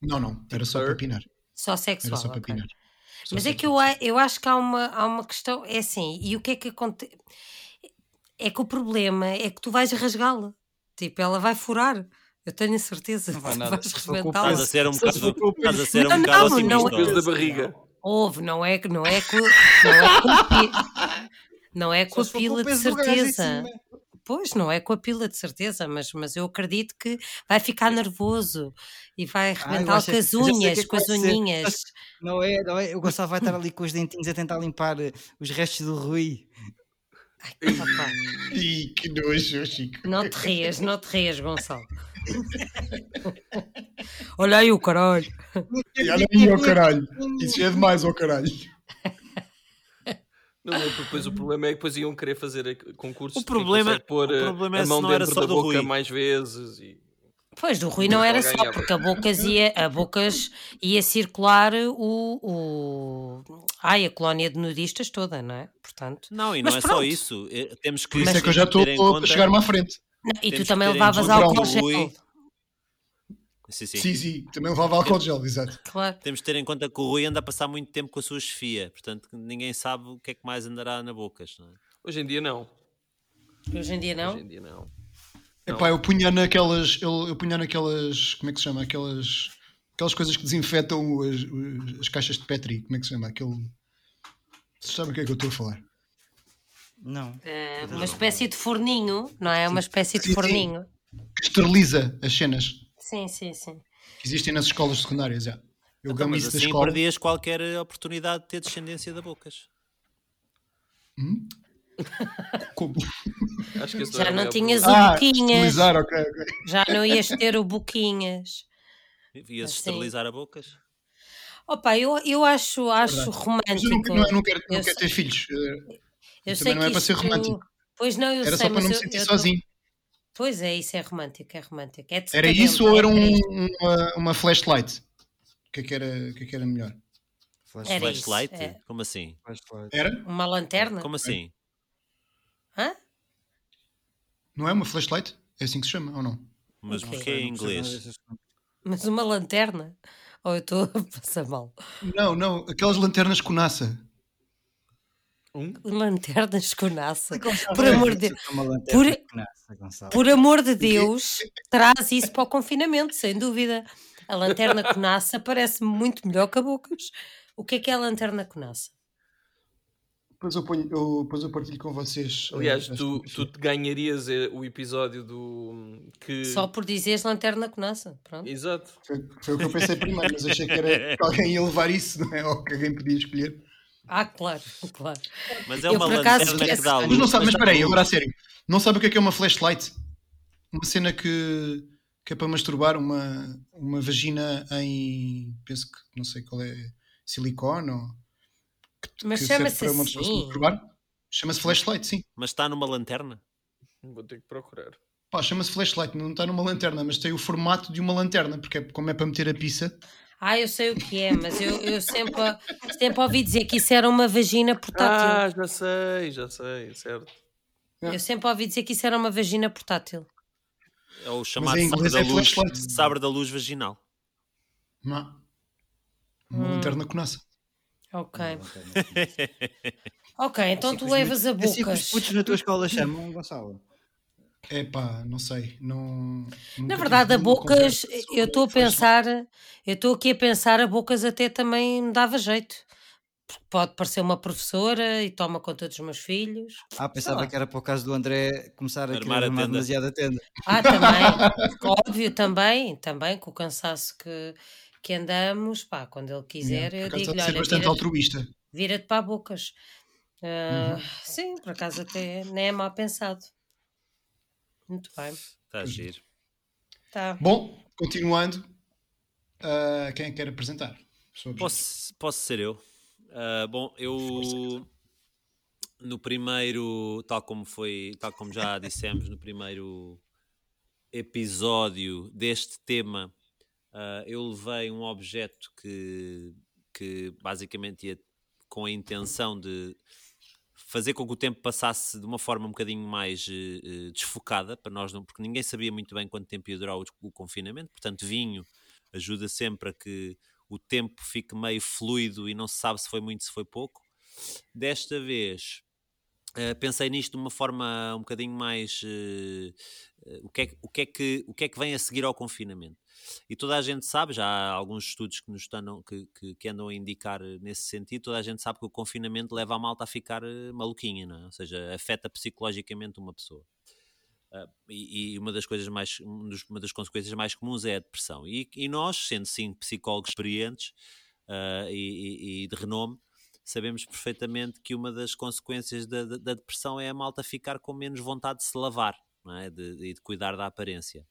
Não, não, era só para pinar. Só Era sexual. só para pinar. Só Mas é sexo. que eu, eu acho que há uma, há uma questão. É assim, e o que é que acontece? É que o problema é que tu vais rasgá-la. Tipo, ela vai furar. Eu tenho a certeza Não que vai nada. vais. Estás a ser um bocado, estás a ser um Não, bocado não, não, otimista. Peso da barriga. Houve, não é, não é com, não é com, não é com a pila de certeza. Pois, não é com a pila de certeza, mas, mas eu acredito que vai ficar nervoso e vai arrebentar acho- com as que unhas, é que com as ser. unhinhas. (laughs) Não é, não é. O Gonçalo vai estar ali com os dentinhos a tentar limpar eh, os restos do Rui. Opa, Ih, que nojo, Chico. não te rias, não te rias, Gonçalo. Olha aí o caralho. E olha aí, ó caralho. Isso é demais, ó caralho. Não, depois o problema é que depois iam querer fazer concursos O problema- pôr o a- problema é a mão não era dentro só da do boca Rui. mais vezes. E... Pois, do Rui não era Alguém só, porque a Bocas ia, a Bocas ia circular o, o- Ai, a colónia de nudistas toda, não é? Portanto. Não, e Mas não é só pronto. isso. eh, Temos que Por isso é que eu já estou a chegar-me à frente. Não, e tu também levavas álcool gel. Sim, sim. Sim, sim, também levava álcool gel, exato. Claro. Temos de ter em conta que o Rui anda a passar muito tempo com a sua chefia, portanto ninguém sabe o que é que mais andará na bocas. Não é? Hoje em dia não. Hoje em dia não. Hoje em dia não. Epá, eu punha naquelas. Eu, eu punha naquelas. Como é que se chama? Aquelas. Aquelas coisas que desinfetam as, as- as caixas de Petri. Como é que se chama? Aquele. Vocês sabem o que é que eu estou a falar? Não. É, uma espécie de forninho, não é? Uma espécie de Sim, sim. forninho. Que esteriliza as cenas Sim, sim, sim. que existem nas escolas secundárias. Já. Eu Então, gamo mas da assim escola. perdias qualquer oportunidade de ter descendência da bocas. (laughs) Como? Acho que esse Já não tinhas problema. o Ah, Boquinhas. esterilizar, ok, ok. Já não ias ter o Boquinhas. Ias Assim. esterilizar a bocas? Opa, eu, eu acho, acho Mas eu romântico. não, não, não quero, não Eu quero ter filhos. Eu também sei não é para ser romântico. Pois não, eu Era sei, só para não me sentir eu sozinho. Pois é, isso é romântico, é romântico. É Era isso ou era é um- uma, uma flashlight? O que é que era, que é que era melhor? Era isso, Flashlight? é. Como assim? Flashlight. Era? Uma lanterna? Como assim? Hã? Não é uma flashlight? É assim que se chama ou não? Mas Ok. porquê em inglês? coisas. Mas uma lanterna? Ou eu estou (laughs) a passar mal? Não, não, aquelas lanternas com NASA. Lanternas com NASA. Por amor de Deus. É uma lanterna Por-. Por amor de Deus, traz isso para o confinamento, sem dúvida. A lanterna com NASA parece muito melhor que a Bocas. O que é que é a lanterna com NASA? Depois eu, ponho, eu, depois eu partilho com vocês. eh, Aliás, tu, tu te ganharias eh, o episódio do. Que... Só por dizeres lanterna com NASA. Pronto. Exato. Foi, foi o que eu pensei primeiro, mas achei que, era, (laughs) que alguém ia levar isso, não é? Ou que alguém podia escolher. Ah, claro, (laughs) claro. Mas é Eu, uma lanterna que dá luz. Mas não sabe, mas espera aí, agora a sério. Não sabe o que é que é uma flashlight? Uma cena que, que é para masturbar uma, uma vagina em. Penso que não sei qual é. Silicone ou. Mas que serve chama-se assim. masturbar? Chama-se flashlight, sim. Mas está numa lanterna? Vou ter que procurar. Pá, chama-se flashlight, não está numa lanterna, mas tem o formato de uma lanterna, porque é, como é para meter a pizza. Ah, eu sei o que é, mas eu, eu sempre, sempre ouvi dizer que isso era uma vagina portátil. Ah, já sei, já sei, certo. Eu sempre ouvi dizer que isso era uma vagina portátil. É o chamado em sabre inglês da, é luz, flashlight. sabre da luz vaginal. Não. Uma Hum. lanterna com NASA. Ok. Uma lanterna com NASA. Ok, então Assim tu levas a miúdos- assim que os bocas. putos na tua escola chamam, Gonçalo. É pá, não sei. Não, Na verdade, a Bocas, eu estou a pensar, eu estou aqui a pensar, a Bocas até também me dava jeito. Pode parecer uma professora e toma conta dos meus filhos. Ah, pensava que era para o caso do André começar a Armar a armar tenda. demasiado a tenda. Ah, também, (laughs) óbvio, também, também, com o cansaço que, que andamos, pá, quando ele quiser, eu digo-lhe, olha, bastante vira- altruísta. vira-te para a Bocas. Ah, Uhum. Sim, por acaso até nem é mal pensado. Muito bem, Está a giro. tá. Bom, continuando, ah, quem é que quer apresentar? Posso, posso ser eu? Ah, bom, eu no primeiro, tal como foi, tal como já (laughs) dissemos no primeiro episódio deste tema, ah, eu levei um objeto que, que basicamente ia com a intenção de fazer com que o tempo passasse de uma forma um bocadinho mais eh, desfocada para nós não, porque ninguém sabia muito bem quanto tempo ia durar o, o confinamento, portanto vinho ajuda sempre a que o tempo fique meio fluido e não se sabe se foi muito, se foi pouco. Desta vez eh, pensei nisto de uma forma um bocadinho mais eh, eh, o, que é, o, que é que, o que é que vem a seguir ao confinamento. E toda a gente sabe, já há alguns estudos que nos estão, que, que, que andam a indicar nesse sentido, toda a gente sabe que o confinamento leva a malta a ficar maluquinha, não é? ou seja, afeta psicologicamente uma pessoa. Ah, e, e uma das coisas mais um uma das consequências mais comuns é a depressão e, e nós sendo sim psicólogos experientes ah, e- e de renome sabemos perfeitamente que uma das consequências da, da- depressão é a malta ficar com menos vontade de se lavar não é? de, e de cuidar da aparência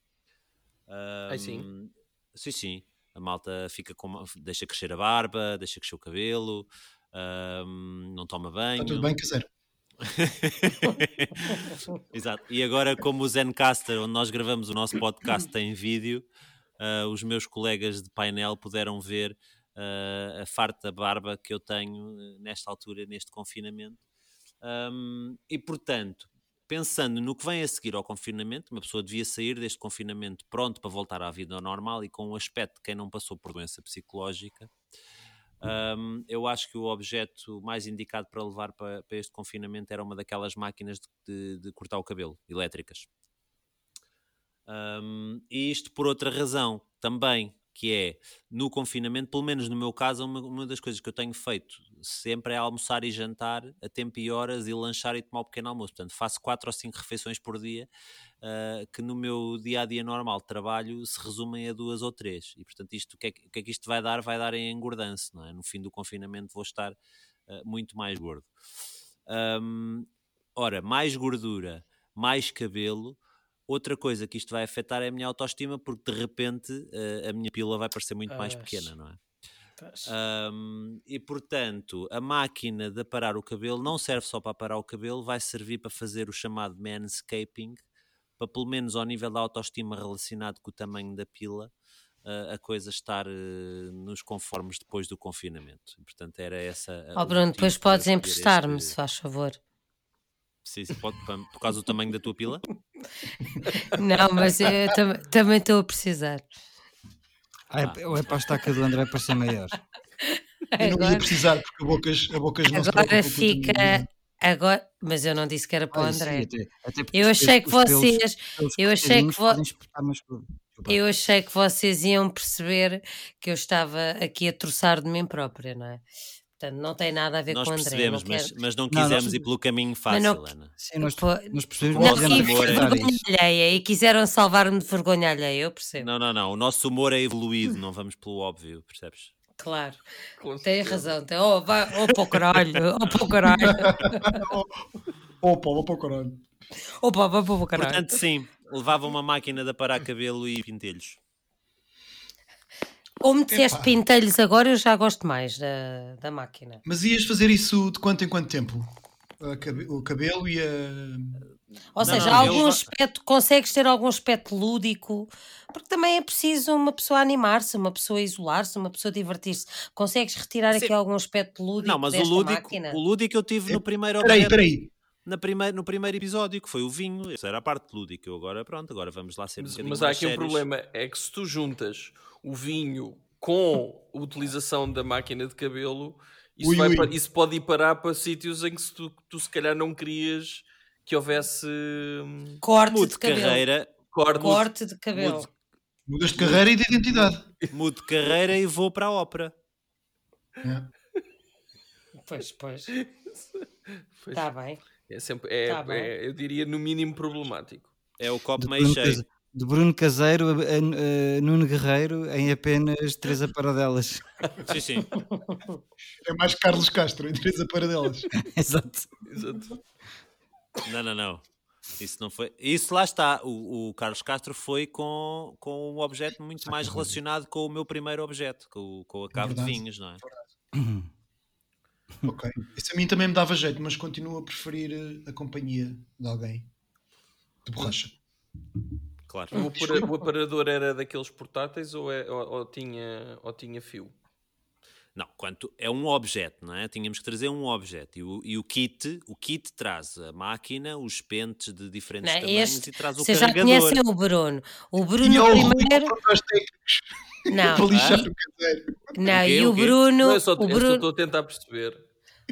Ai, sim? Sim sim a malta fica com uma- deixa crescer a barba deixa crescer o cabelo ahm, não toma banho Está tudo bem, caseiro. (laughs) Exato. E agora, como o Zencaster, onde nós gravamos o nosso podcast, tem vídeo, ah, os meus colegas de painel puderam ver uh, a farta barba que eu tenho uh, nesta altura, neste confinamento. Um, e portanto, pensando no que vem a seguir ao confinamento, uma pessoa devia sair deste confinamento pronto para voltar à vida normal e com um aspecto de quem não passou por doença psicológica. Um, eu acho que o objeto mais indicado para levar para, para este confinamento era uma daquelas máquinas de, de, de cortar o cabelo, elétricas. Um, e isto por outra razão também, que é no confinamento, pelo menos no meu caso, uma, uma, das coisas que eu tenho feito sempre é almoçar e jantar a tempo e horas e lanchar e tomar um pequeno almoço. Portanto, faço quatro ou cinco refeições por dia, uh, que no meu dia a dia normal de trabalho se resumem a duas ou três. E portanto, isto, o, que é, o que é que isto vai dar? Vai dar em engordança, não é? No fim do confinamento vou estar uh, muito mais gordo. Um, ora, mais gordura, mais cabelo Outra coisa que isto vai afetar é a minha autoestima, porque de repente uh, a minha pila vai parecer muito mais pequena, não é? Um, e portanto, a máquina de aparar o cabelo não serve só para aparar o cabelo, vai servir para fazer o chamado manscaping, para pelo menos ao nível da autoestima relacionado com o tamanho da pila, uh, a coisa estar uh, nos conformes depois do confinamento. E, portanto, era essa. Ó oh, Bruno, depois podes emprestar-me, este... se faz favor. Sim, sim, pode, por causa do tamanho da tua pila? (laughs) Não, mas eu tam também estou a precisar. Ah, é, ou é para a estaca do André para ser maior? Eu não ia precisar porque a Bocas, a Bocas não Agora fica. Agora, mas eu não disse que era para o André. Sim, até, até eu achei que vocês. eu achei que vo... Eu achei que vocês iam perceber que eu estava aqui a troçar de mim própria, não é? Portanto, não tem nada a ver nós com o André. Percebemos, mas, quero... mas não quisemos não, nós... ir pelo caminho fácil, não... Ana. Sim, nós, nós percebemos. Não, que vergonha alheia e quiseram salvar-me de vergonha alheia, eu percebo. Não, não, não. O nosso humor é evoluído, não vamos pelo óbvio, percebes? Claro, tem razão. Tem... Oh, vai... oh, para o caralho, oh, para (laughs) o caralho. Opa, oh, para o caralho. Opa, vai para o caralho. Portanto, sim, levava uma máquina de aparar cabelo e pentelhos. Ou me disseste pintelhos agora, eu já gosto mais da, da máquina. Mas ias fazer isso de quanto em quanto tempo? O cabelo e a. Ou seja, não, algum aspecto, consegues ter algum aspecto lúdico, porque também é preciso uma pessoa animar-se, uma pessoa isolar-se, uma pessoa divertir-se. Consegues retirar Sim. aqui algum aspecto lúdico? Não, mas o lúdico, máquina? o lúdico eu tive no primeiro Peraí, peraí. Na primeir, no primeiro episódio, que foi o vinho, isso era a parte lúdica. Eu agora, pronto, agora vamos lá ser Mas, um mas há aqui um problema: é que se tu juntas o vinho com a utilização da máquina de cabelo, isso, ui, ui. Para, isso pode ir parar para sítios em que se tu, tu se calhar não querias que houvesse hum, corte mude de carreira. Corte, corte de cabelo. Mude, Mudas de carreira e de identidade. Mude de carreira e vou para a ópera. É. Pois, pois. (laughs) Está bem. É sempre, é, tá é, eu diria, no mínimo problemático. É o copo meio cheio de Bruno Caseiro a, a, a, Nuno Guerreiro em apenas três (laughs) aparadelas. Sim, sim. (laughs) É mais Carlos Castro em três aparadelas. (laughs) Exato. Exato. Não, não, não. Isso não foi. Isso lá está. O, o Carlos Castro foi com, com um objeto muito mais relacionado com o meu primeiro objeto, com, com a cave de vinhos, não é? (clears throat) ok. Isso a mim também me dava jeito, mas continuo a preferir eh, a companhia de alguém de borracha. Claro. O, o aparador era daqueles portáteis ou, é, ou, ou, tinha, ou tinha fio? Não, quanto é um objeto, não é? Tínhamos que trazer um objeto e o, e o kit, o kit traz a máquina, os pentes de diferentes não, tamanhos este, e traz o carregador. Vocês já conhecem o Bruno. O Bruno e primeiro... Não, não, não e o Bruno... Não, é só, o Bruno... estou a tentar perceber.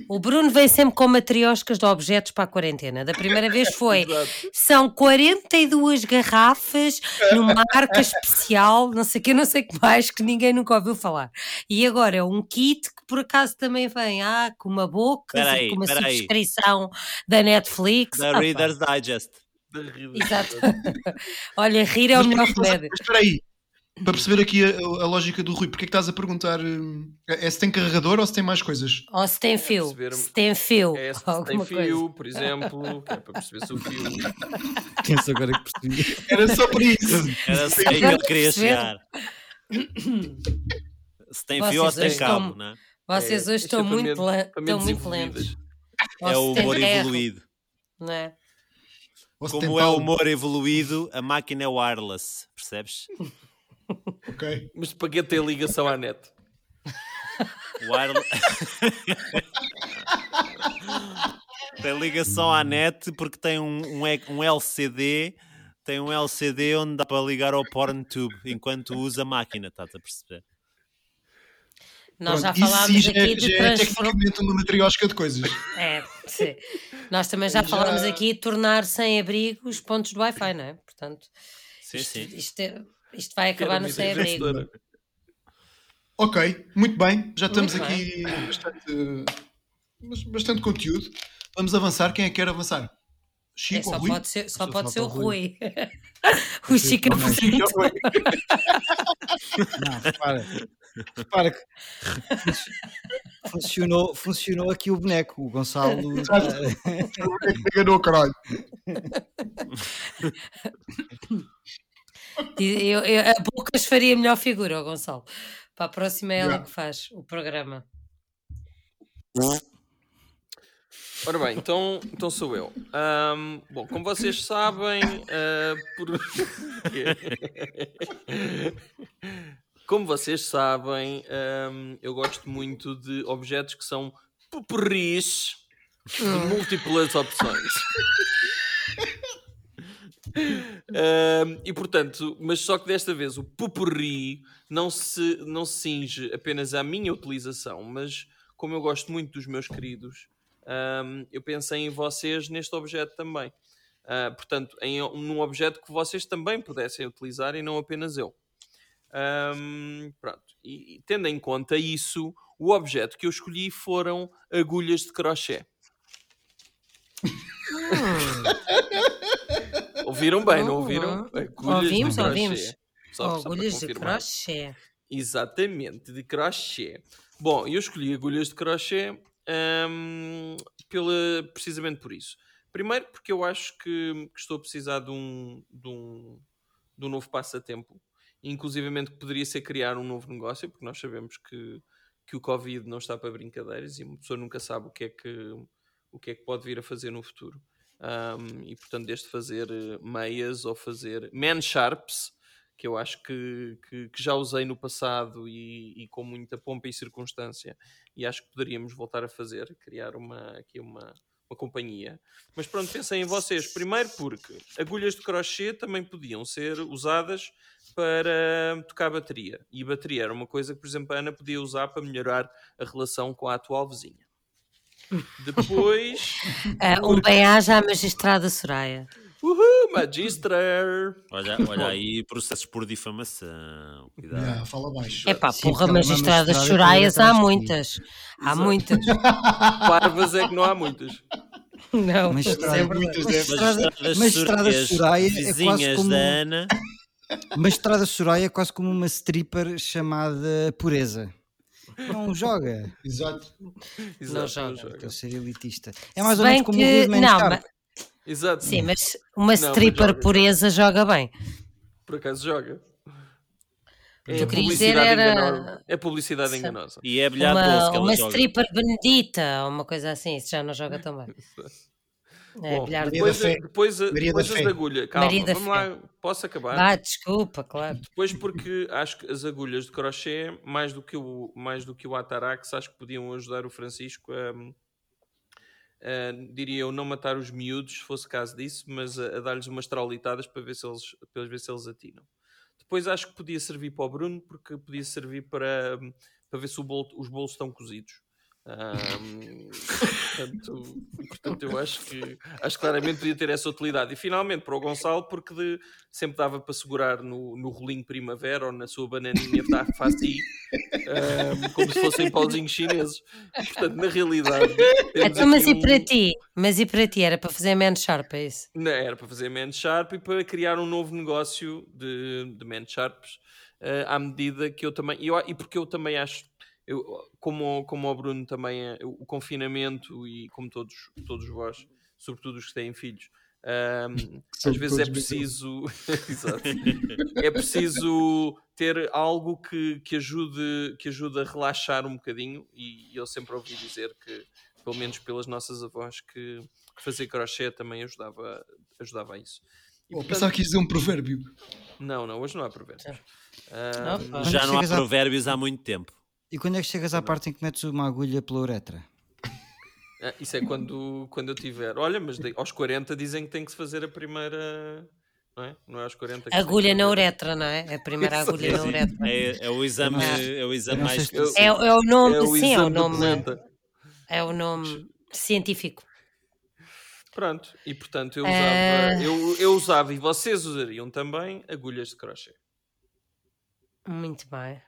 O Bruno vem sempre com matrioscas de objetos para a quarentena. Da primeira vez foi. (laughs) são 42 garrafas numa marca especial, não sei o que, não sei o que mais, que ninguém nunca ouviu falar. E agora é um kit que por acaso também vem ah, com uma boca, peraí, com uma peraí. subscrição da Netflix. Da ah, Reader's Digest. Exato. (laughs) Olha, rir é o melhor remédio. Espera aí, para perceber aqui a, a, lógica do Rui, porque é que estás a perguntar hum, é se tem carregador ou se tem mais coisas? Ou se tem fio. É se tem fio. É, se tem fio, coisa. por exemplo, que é para perceber se o fio. (laughs) Penso agora que percebi. Era só por isso. Era só aí que eu queria chegar. se tem fio ou se tem cabo, estão, não é? Vocês hoje é, estão, muito, le estão muito lentos. É o humor evoluído. Não é? Como é o humor evoluído, a máquina é wireless, percebes? Ok. Mas para que ter ligação à net? Wireless... (laughs) tem ligação à net porque tem um, um, um LCD. Tem um LCD onde dá para ligar ao PornTube enquanto usa a máquina, estás a perceber? Nós já Pronto, isso falámos já, aqui é- de já é transformar. tecnicamente uma matriosca de coisas. É, sim. Nós também já Já- falámos aqui de tornar sem abrigo os pontos do Wi-Fi, não é? Portanto, Sim, isto, sim. isto, é- isto vai acabar no sem abrigo. Ok, muito bem. Já estamos Muito aqui bastante, bastante conteúdo. Vamos avançar. Quem é que quer avançar? É, Chico só ou Rui? pode ser, só pode ser o o Rui. (laughs) o Chico é Não, Chico ou Rui? Não, repara. Repara que funcionou, funcionou aqui o boneco. O Gonçalo. (laughs) O é me enganou, caralho? (laughs) Eu, eu, a Bocas faria melhor figura, o Gonçalo. Para a próxima é ela que faz o programa. Ora bem, então, então sou eu. Ahm, bom, como vocês sabem, ah, por... (laughs) como vocês sabem, ahm, eu gosto muito de objetos que são pupurris de múltiplas opções. E portanto, mas só que desta vez o pupurri não se, não se cinge apenas à minha utilização, mas como eu gosto muito dos meus queridos, ahm, eu pensei em vocês neste objeto também. Ah, portanto, em num objeto que vocês também pudessem utilizar e não apenas eu. Ahm, pronto. E, e tendo em conta isso, o objeto que eu escolhi foram agulhas de crochê. Ouviram bem, não ouviram? Agulhas Ouvimos, ouvimos. Só- só para Agulhas de crochê. Exatamente, de crochê. Bom, eu escolhi agulhas de crochê hum, pela, precisamente por isso. Primeiro porque eu acho que, que estou a precisar de um, de um, de um novo passatempo. Inclusivamente que poderia ser criar um novo negócio, porque nós sabemos que, que o Covid não está para brincadeiras e uma pessoa nunca sabe o que é que, o que, é que pode vir a fazer no futuro. Um, e portanto, desde fazer eh, meias ou fazer man sharps, que eu acho que, que, que já usei no passado e, e com muita pompa e circunstância, e acho que poderíamos voltar a fazer, criar uma, aqui uma, uma companhia. Mas pronto, pensei em vocês. Primeiro porque agulhas de crochê também podiam ser usadas para tocar bateria. E bateria era uma coisa que, por exemplo, a Ana podia usar para melhorar a relação com a atual vizinha. Depois, Ah, (laughs) um bem-aja à magistrada Soraya. uhul, Magistrar! Olha, olha aí processos por difamação. Cuidado. Fala baixo. É pá, porra, magistrada ainda há muitas. Há Exato. muitas. (laughs) Parvas é que não há muitas. (laughs) Não, Magistrada- é. Muitas é- Magistrada- Magistrada Soraias, Soraya é quase como- da Ana. Magistrada Soraya é quase como uma stripper chamada Pureza. Não joga. Exato. Exato, joga. não joga. Estou a ser elitista. É mais ou menos como que- o não, Sharp. Exato. Sim, mas uma mas stripper joga. pureza joga bem. Por acaso joga. É publicidade era- enganosa. É publicidade Sim. enganosa. E é bilhar doce Uma, que ela uma joga. stripper benedita, ou uma coisa assim, isso já não joga tão bem. É, Bom, depois, da Fé. depois, Maria depois da as Fé. de agulha. Calma, Maria vamos lá. Posso acabar? Ah, desculpa, claro. Depois porque acho que as agulhas de crochê, mais do que o, mais do que o Atarax, acho que podiam ajudar o Francisco a, a, diria eu, não matar os miúdos, se fosse caso disso, mas a, a dar-lhes umas traulitadas para ver se eles, para ver se eles atinam. Depois acho que podia servir para o Bruno, porque podia servir para, para ver se o bolo- os bolos estão cozidos. Portanto, portanto, eu acho que acho que claramente podia ter essa utilidade. E finalmente para o Gonçalo, porque de- sempre dava para segurar no, no rolinho primavera ou na sua bananinha da faci, ahm, como se fossem pauzinhos chineses. Portanto, na realidade, Então, mas aqui e um- para ti? Mas e para ti? Era para fazer man sharp, é isso? não, era para fazer Man Sharp e para criar um novo negócio de, de Man Sharps eh, à medida que eu também. Eu, e porque eu também acho, eu, como, como o Bruno também, é, o confinamento e como todos, todos vós, sobretudo os que têm filhos, ahm, (laughs) às vezes é preciso. (laughs) (laughs) É preciso ter algo que, que, ajude, que ajude a relaxar um bocadinho. E eu sempre ouvi dizer que, pelo menos pelas nossas avós, que fazer crochê também ajudava, ajudava a isso. E, Oh, portanto, pensava que ia dizer um provérbio. Não, não, hoje não há provérbios. Opa. Ah, Já não há provérbios há muito tempo. E quando é que chegas à parte em que metes uma agulha pela uretra? (laughs) Ah, isso é quando, quando eu tiver. Olha, mas de- aos 40 dizem que tem que se fazer a primeira. Não é? Não é aos 40 que se tem que Agulha na uretra, não é? A primeira agulha na uretra. É, é o exame, é o exame mais. É, é o nome, É o sim, é o nome, é o nome científico. Pronto, e portanto eu Eh. usava, eu, eu usava e vocês usariam também agulhas de crochê. Muito bem.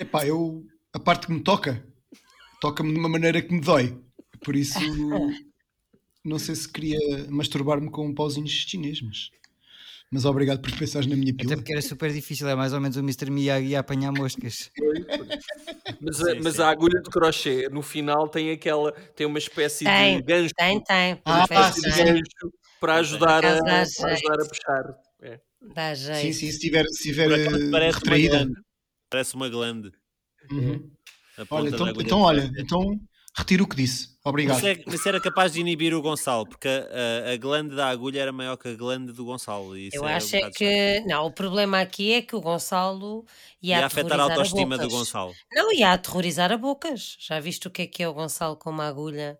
Epá, eu. A parte que me toca, toca-me de uma maneira que me dói. Por isso. Não sei se queria masturbar-me com um pauzinho chinês, mas. Mas obrigado por pensares na minha Até pila. porque era super difícil, é mais ou menos o Mr. Miyagi a apanhar moscas. Mas, Sim, mas sim. a agulha de crochê no final tem aquela, tem uma espécie Tem, de gancho, Tem, tem. Ah, Tem, espécie de gancho para ajudar, a, para ajudar a puxar. É. Dá jeito. Sim, sim, se tiver, se tiver eh, parece uma retraída. Parece uma glande. Uhum. A ponta Olha, então, então olha, então retiro o que disse. Obrigado. Isso, é, isso era capaz de inibir o Gonçalo, porque a, a, a glande da agulha era maior que a glande do Gonçalo. E isso Eu é um acho é bocado chato. que. Não, o problema aqui é que o Gonçalo ia, Ia afetar a autoestima do bocas. Gonçalo. Não, ia aterrorizar a bocas. Já viste o que é que é o Gonçalo com uma agulha?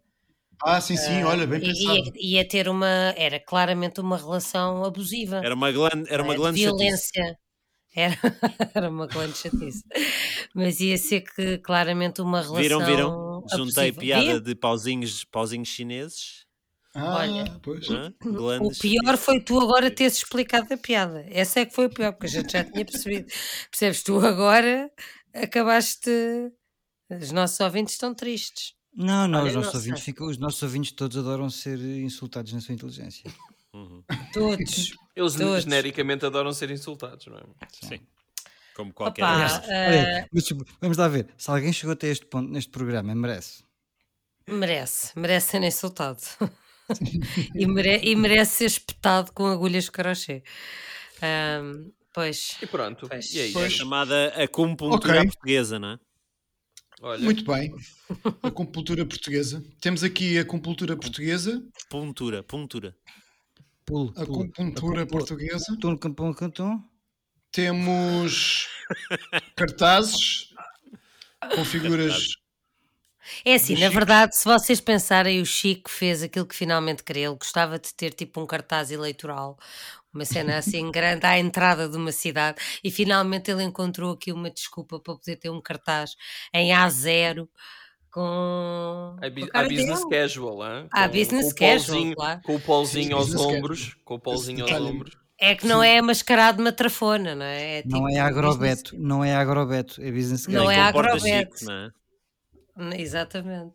Ah, sim, sim, olha, bem E- pensado. Ia, ia ter uma. Era claramente uma relação abusiva. Era uma glande, era uma é? De glande chatice. Era, (laughs) era uma grande chatice. Mas ia ser que claramente uma relação. Viram, viram? Juntei abusiva. piada de pauzinhos, pauzinhos chineses. Ah, olha. pois. O pior foi tu agora teres explicado a piada. Essa é que foi o pior, porque a gente já tinha percebido. (laughs) Percebes? Tu agora acabaste. Os nossos ouvintes estão tristes. Não, não, Olha, os, nossos não ouvintes ficam, os nossos ouvintes todos adoram ser insultados na sua inteligência. Uhum. Todos. (laughs) Eles Todos. genericamente adoram ser insultados, não é? Sim. Como qualquer Opa, resto. ah, Olha, mas, tipo, vamos lá ver, se alguém chegou até este ponto neste programa, merece. merece. Merece ser insultado. (laughs) e, mere- e merece ser espetado com agulhas de crochê. Ahm, pois. E pronto, Pois. e é isso. Pois. Chamada acupuntura Ok. portuguesa, não é? Olha, Muito bem. (laughs) A compultura portuguesa. Temos aqui a compultura portuguesa, Puntura, puntura. Pulo, a pulo. compultura portuguesa. Tum, tum, tum, tum, tum. Temos cartazes com figuras. É assim, na verdade, se vocês pensarem, o Chico fez aquilo que finalmente queria. Ele gostava de ter tipo um cartaz eleitoral, uma cena assim (laughs) grande à entrada de uma cidade, e finalmente ele encontrou aqui uma desculpa para poder ter um cartaz em A0 com. a, bi- com a business dele. casual, hein? Ah, com, business com o casual, pauzinho- claro. Com o pauzinho Sim, aos business casual. ombros. Com o pauzinho aos ombros. É que não é mascarado de matrafona, não é? É Não tipo é business- agrobeto, não é agrobeto, é business Não casual. é Comporta agrobeto. chique, não é? Exatamente.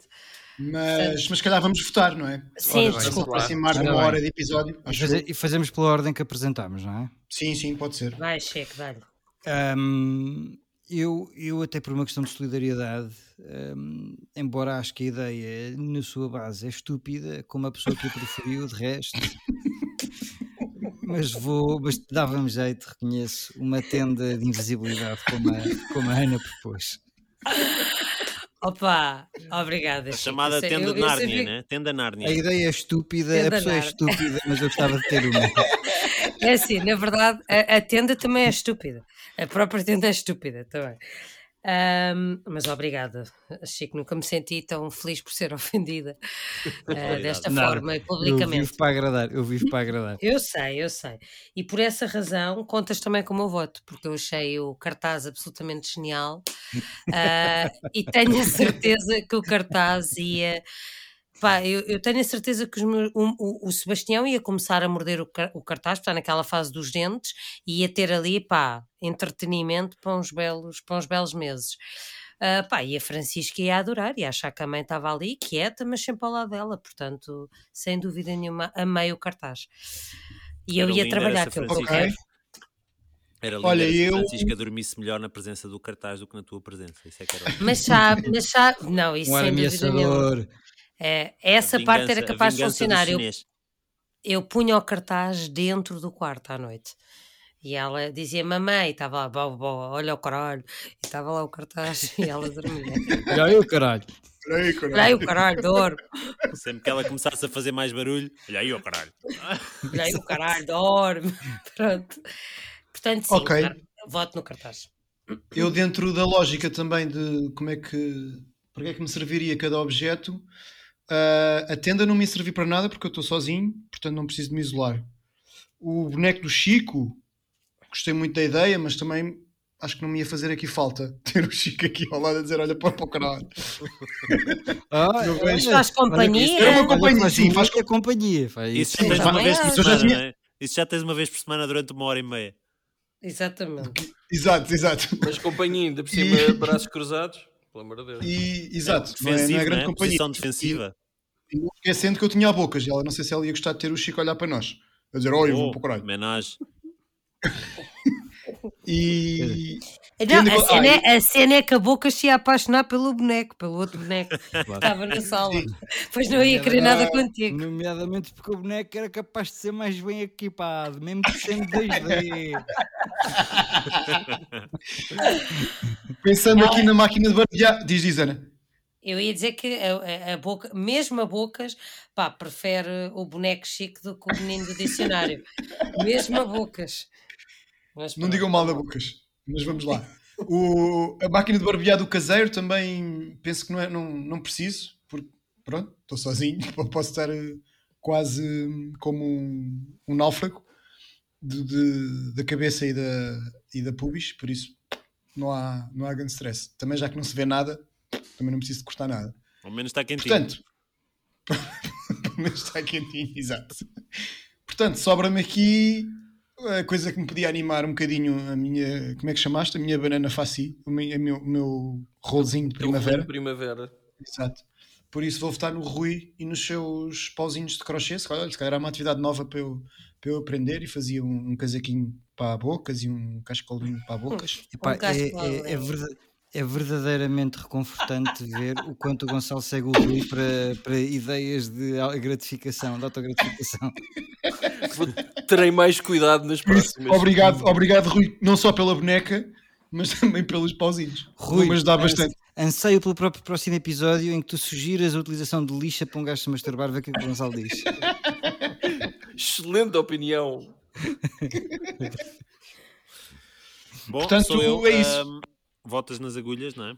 Mas, mas se calhar vamos votar, não é? Sim, Ora desculpa. Se aproximar de uma bem. hora de episódio. E, acho faze- que- e fazemos pela ordem que apresentámos, não é? Sim, sim, pode ser. Vai, Cheque, dá-lhe. Ahm, eu, eu, até por uma questão de solidariedade, ahm, embora acho que a ideia na sua base é estúpida, como a pessoa que a preferiu, de resto, (laughs) mas vou, mas dava-me jeito, reconheço, uma tenda de invisibilidade como a, como a Ana propôs. Opa, obrigada. A chamada tenda eu- de eu Nárnia, sabia- né? Tenda Nárnia. A ideia é estúpida, Tenda a pessoa é nada. estúpida, mas eu gostava de ter uma. (laughs) É assim, na verdade, a, a tenda também é estúpida. A própria tenda é estúpida também. Ahm, mas obrigada, Chico. Nunca me senti tão feliz por ser (laughs) ofendida ah, desta Nada. forma e Eu publicamente. vivo para agradar, eu vivo para agradar. (laughs) Eu sei, eu sei. E por essa razão contas também com o meu voto, porque eu achei o cartaz absolutamente genial ah, e tenho a certeza que o cartaz ia. Pá, eu, eu tenho a certeza que os meus- o, o- o Sebastião ia começar a morder o, o cartaz, está naquela fase dos dentes, e ia ter ali, pá, entretenimento para uns belos, para uns belos meses. Ah, pá, e a Francisca ia adorar, ia achar que a mãe estava ali, quieta, mas sempre ao lado dela, portanto, sem dúvida nenhuma, amei o cartaz. E eu ia trabalhar, essa que eu Francisca. Ok. quero. Era lindo Olha, se a eu- Francisca dormisse melhor na presença do cartaz do que na tua presença. Isso é que era. (laughs) Mas sabe, mas sabe, não, isso Um sem dúvida nenhuma. ameaçador. É, essa A parte era vingança- capaz de vingança funcionar. Eu, eu punha o cartaz dentro do quarto à noite. E ela dizia, mamãe, estava lá, bó, bó, olha o caralho. E estava lá o cartaz (laughs) e ela dormia. Olha aí o caralho. Peraí, caralho. Olha aí o caralho, dorme. Sempre que ela começasse a fazer mais barulho, olha aí, ó caralho. (laughs) Olha aí o caralho, dorme. (laughs) Pronto. Portanto, sim, Ok. car- voto no cartaz. eu dentro da lógica também de como é que, para que é que me serviria cada objeto, ah, a tenda não me ia servir para nada porque eu estou sozinho, portanto não preciso de me isolar. O boneco do Chico, gostei muito da ideia, mas também acho que não me ia fazer aqui falta (laughs) ter o Chico aqui ao lado a dizer: Olha para, para o caralho. (laughs) Ah, olha, vejo- Faz companhia. Era uma companhia, faz sim, faz companhia. Faz Isso já tens uma vez por isso já semana, tinha- não é? Isso já tens uma vez por semana durante uma hora e meia. Exatamente. Exato, exato. Mas companhia, ainda por cima, braços cruzados. Pelo amor de Deus. E, exato, não é, não é não grande é? companhia. Posição defensiva. E não esquecendo que eu tinha a bocas, e ela não sei se ela ia gostar de ter o Chico a olhar para nós. A dizer, olha, eu vou Oh, para o caralho. homenagem. (laughs) E Não, Tendo em a cena, é, a cena é que a boca se ia apaixonar pelo boneco, pelo outro boneco (laughs) que estava na sala. Pois não ia querer nada contigo. Nomeadamente porque o boneco era capaz de ser mais bem equipado, mesmo que sendo 2D. (laughs) pensando aqui na máquina de barbear, diz, diz Ana. Eu ia dizer que a, a- boca, mesmo a bocas, pá, prefere o boneco chique do que o menino do dicionário. (laughs) mesmo a bocas. Mas Não digam mal da bocas, mas vamos lá. O, a máquina de barbear do caseiro também penso que não, é, não, não preciso, porque pronto, estou sozinho, (laughs) posso estar eh, quase hum, como um, um náufrago de, de- da cabeça e da, e da pubis, por isso não há, não há grande stress. Também já que não se vê nada, também não preciso de cortar nada. Ao menos está quentinho. Portanto, (laughs) pelo menos está quentinho, exato. Portanto, sobra-me aqui a coisa que me podia animar um bocadinho a minha. Como é que chamaste? A minha banana faci, o meu, o meu, o meu rolozinho de primavera. Primavera. Exato. Por isso vou votar no Rui e nos seus pauzinhos de crochê. Se calhar, se calhar era uma atividade nova para eu, para eu aprender e fazia um, um casaquinho para a bocas e um cascolinho para a bocas. Epá, Um é, é- é alegria. É verdadeiramente reconfortante ver o quanto o Gonçalo segue o Rui para, para ideias de gratificação, de autogratificação. Terei mais cuidado nas próximas. obrigado, obrigado, Rui, não só pela boneca, mas também pelos pauzinhos. Rui, Vou-me ajudar bastante. Anseio pelo próprio próximo episódio em que tu sugiras a utilização de lixa para um gajo se masturbar, ver o que é que o Gonçalo diz. Excelente opinião. (laughs) Bom, Portanto, sou eu. é isso. ahm, votas nas agulhas, não é?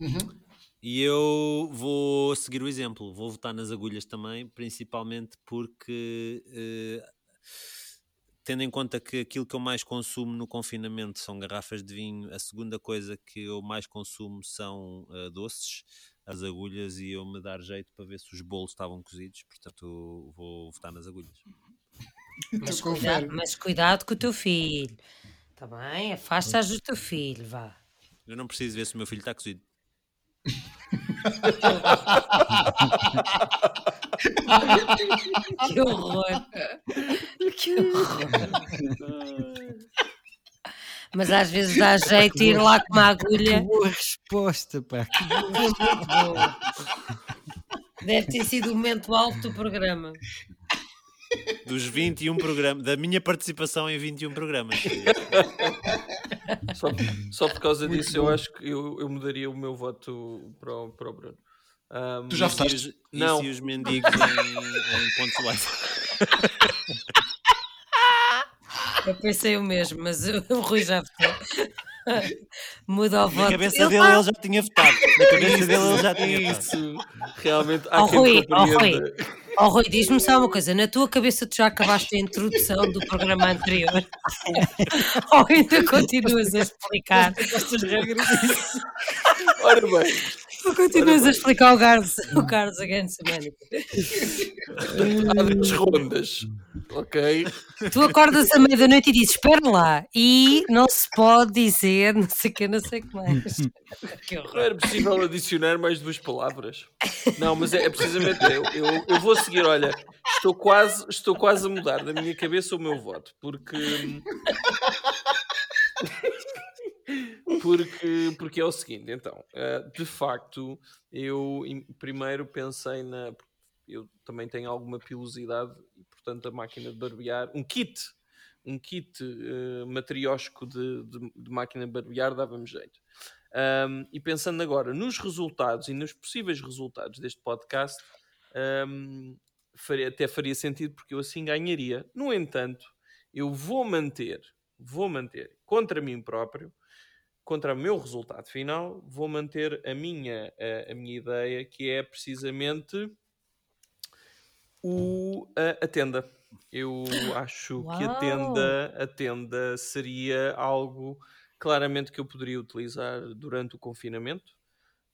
Uhum. E eu vou seguir o exemplo, vou votar nas agulhas também, principalmente porque, eh, tendo em conta que aquilo que eu mais consumo no confinamento são garrafas de vinho, a segunda coisa que eu mais consumo são eh, doces, as agulhas, e eu me dar jeito para ver se os bolos estavam cozidos, portanto vou votar nas agulhas. (laughs) Mas, cuida- confere. mas cuidado com o teu filho. Está bem? Afasta-as do teu filho, vá. Eu não preciso ver se o meu filho está cozido. Que horror! Que horror! Mas às vezes dá jeito de ir lá com uma Que agulha. boa resposta, pá. Que boa- Deve ter sido o momento alto do programa. Dos 21 programas, da minha participação em 21 programas. Só, só por causa disso, eu acho que eu, eu mudaria o meu voto para o, para o Bruno. Ahm, Tu já votaste? os- Não. E se os mendigos em, em pontos live? Eu pensei o mesmo, mas o Rui já votou. Muda o Na voto. cabeça Ele dele tá- ele já tinha votado. Na cabeça dele ele já tinha votado. Isso, realmente há Ó quem Rui, ó Rui, ó Rui, diz-me só uma coisa: na tua cabeça tu já acabaste a introdução do programa anterior? (laughs) Ou ainda continuas a explicar? Estas regras. Ora bem, Tu continuas a explicar o Carlos, o Carlos Against Humanity. há 10 rondas, ok? Tu acordas à meia da noite e dizes: Espera lá, e não se pode dizer, não sei o que, não sei o que mais. Que Não era possível adicionar mais duas palavras. Não, mas é, é precisamente eu, eu. Eu vou seguir, olha, estou quase, estou quase a mudar da minha cabeça o meu voto, porque. Porque, porque é o seguinte, então, eh, de facto, eu primeiro pensei na. Eu também tenho alguma pilosidade e, portanto, a máquina de barbear, um kit, um kit eh, matriótico de, de, de máquina de barbear dava-me jeito. Um, e pensando agora nos resultados e nos possíveis resultados deste podcast, um, faria- até faria sentido porque eu assim ganharia. No entanto, eu vou manter, vou manter contra mim próprio contra o meu resultado final, vou manter a minha, a, a minha ideia, que é precisamente o, a, a tenda. Eu acho que a Uau! tenda, a tenda seria algo claramente que eu poderia utilizar durante o confinamento,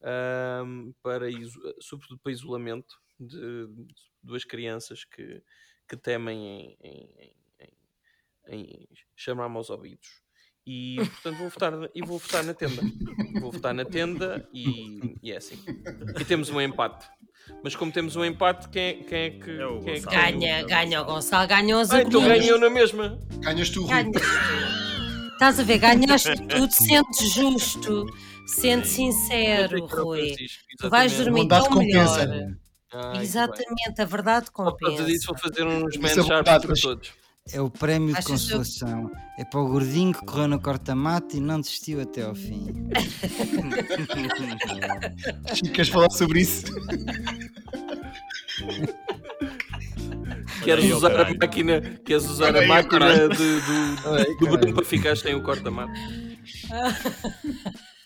ahm, para iso- sobretudo para isolamento de duas crianças que, que temem em, em- em- em chamar-me aos ouvidos. E portanto vou votar, na- e vou votar na tenda. Vou votar na tenda e, e é assim. E temos um empate. Mas como temos um empate, quem, é- quem é que. É o quem é que tem o- Ganha, ganha o Gonçalo, ganhou as Ah, então ganhou na mesma. Ganhas tu, Rui. Estás a ver, ganhaste tudo, sente justo, sente sincero, Rui. Tu vais dormir tão compensa. melhor. Ai. Exatamente, a verdade Só por causa disso compensa. vou fazer uns é verdade, para todos. É o prémio de que consolação. É para o gordinho que correu no corta-mato e não desistiu até ao fim. (laughs) Queres falar sobre isso? Queres aí, usar a máquina, queres usar a máquina de- do, Ai, do. Bruno para ficar sem o corta-mato.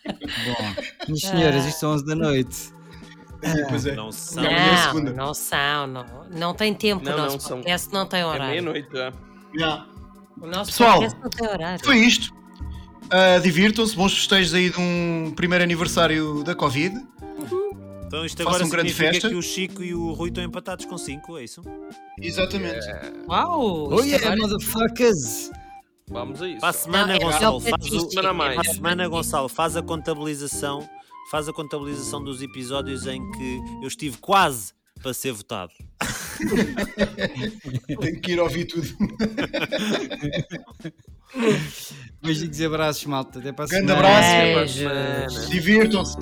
Bom, minhas senhoras, isto são 11 da noite. (laughs) Pois é. Não são. Não, é Não, segunda. não são, não, não tem tempo Não, o não, nosso são- podcast, não tem É horário. meia-noite já. Já. O nosso Pessoal, podcast não tem horário. Foi isto. Ah, Divirtam-se, bons festejos aí de um primeiro aniversário da Covid. Então isto agora um grande festa. que o Chico e o Rui estão empatados com 5, é isso? Exatamente. Uau! Oh yeah, agora- motherfuckers! Vamos a isso. Para a semana, Não, é- Gonçalo, é o faz o, Semana mais. para a semana, Gonçalo, faz a contabilização, faz a contabilização dos episódios em que eu estive quase para ser votado. (laughs) Tenho que ir ouvir tudo. Beijinhos e abraços, malta. Até para a Grande semana. abraço. Divirtam-se.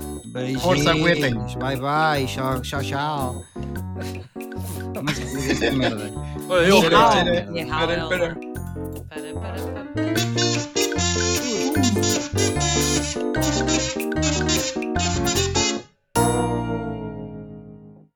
Força, aguentem. Bye bye. Tchau, tchau, tchau. Mas que merda? Olha, eu, Espera, espera. Espera, espera. Para, para, para.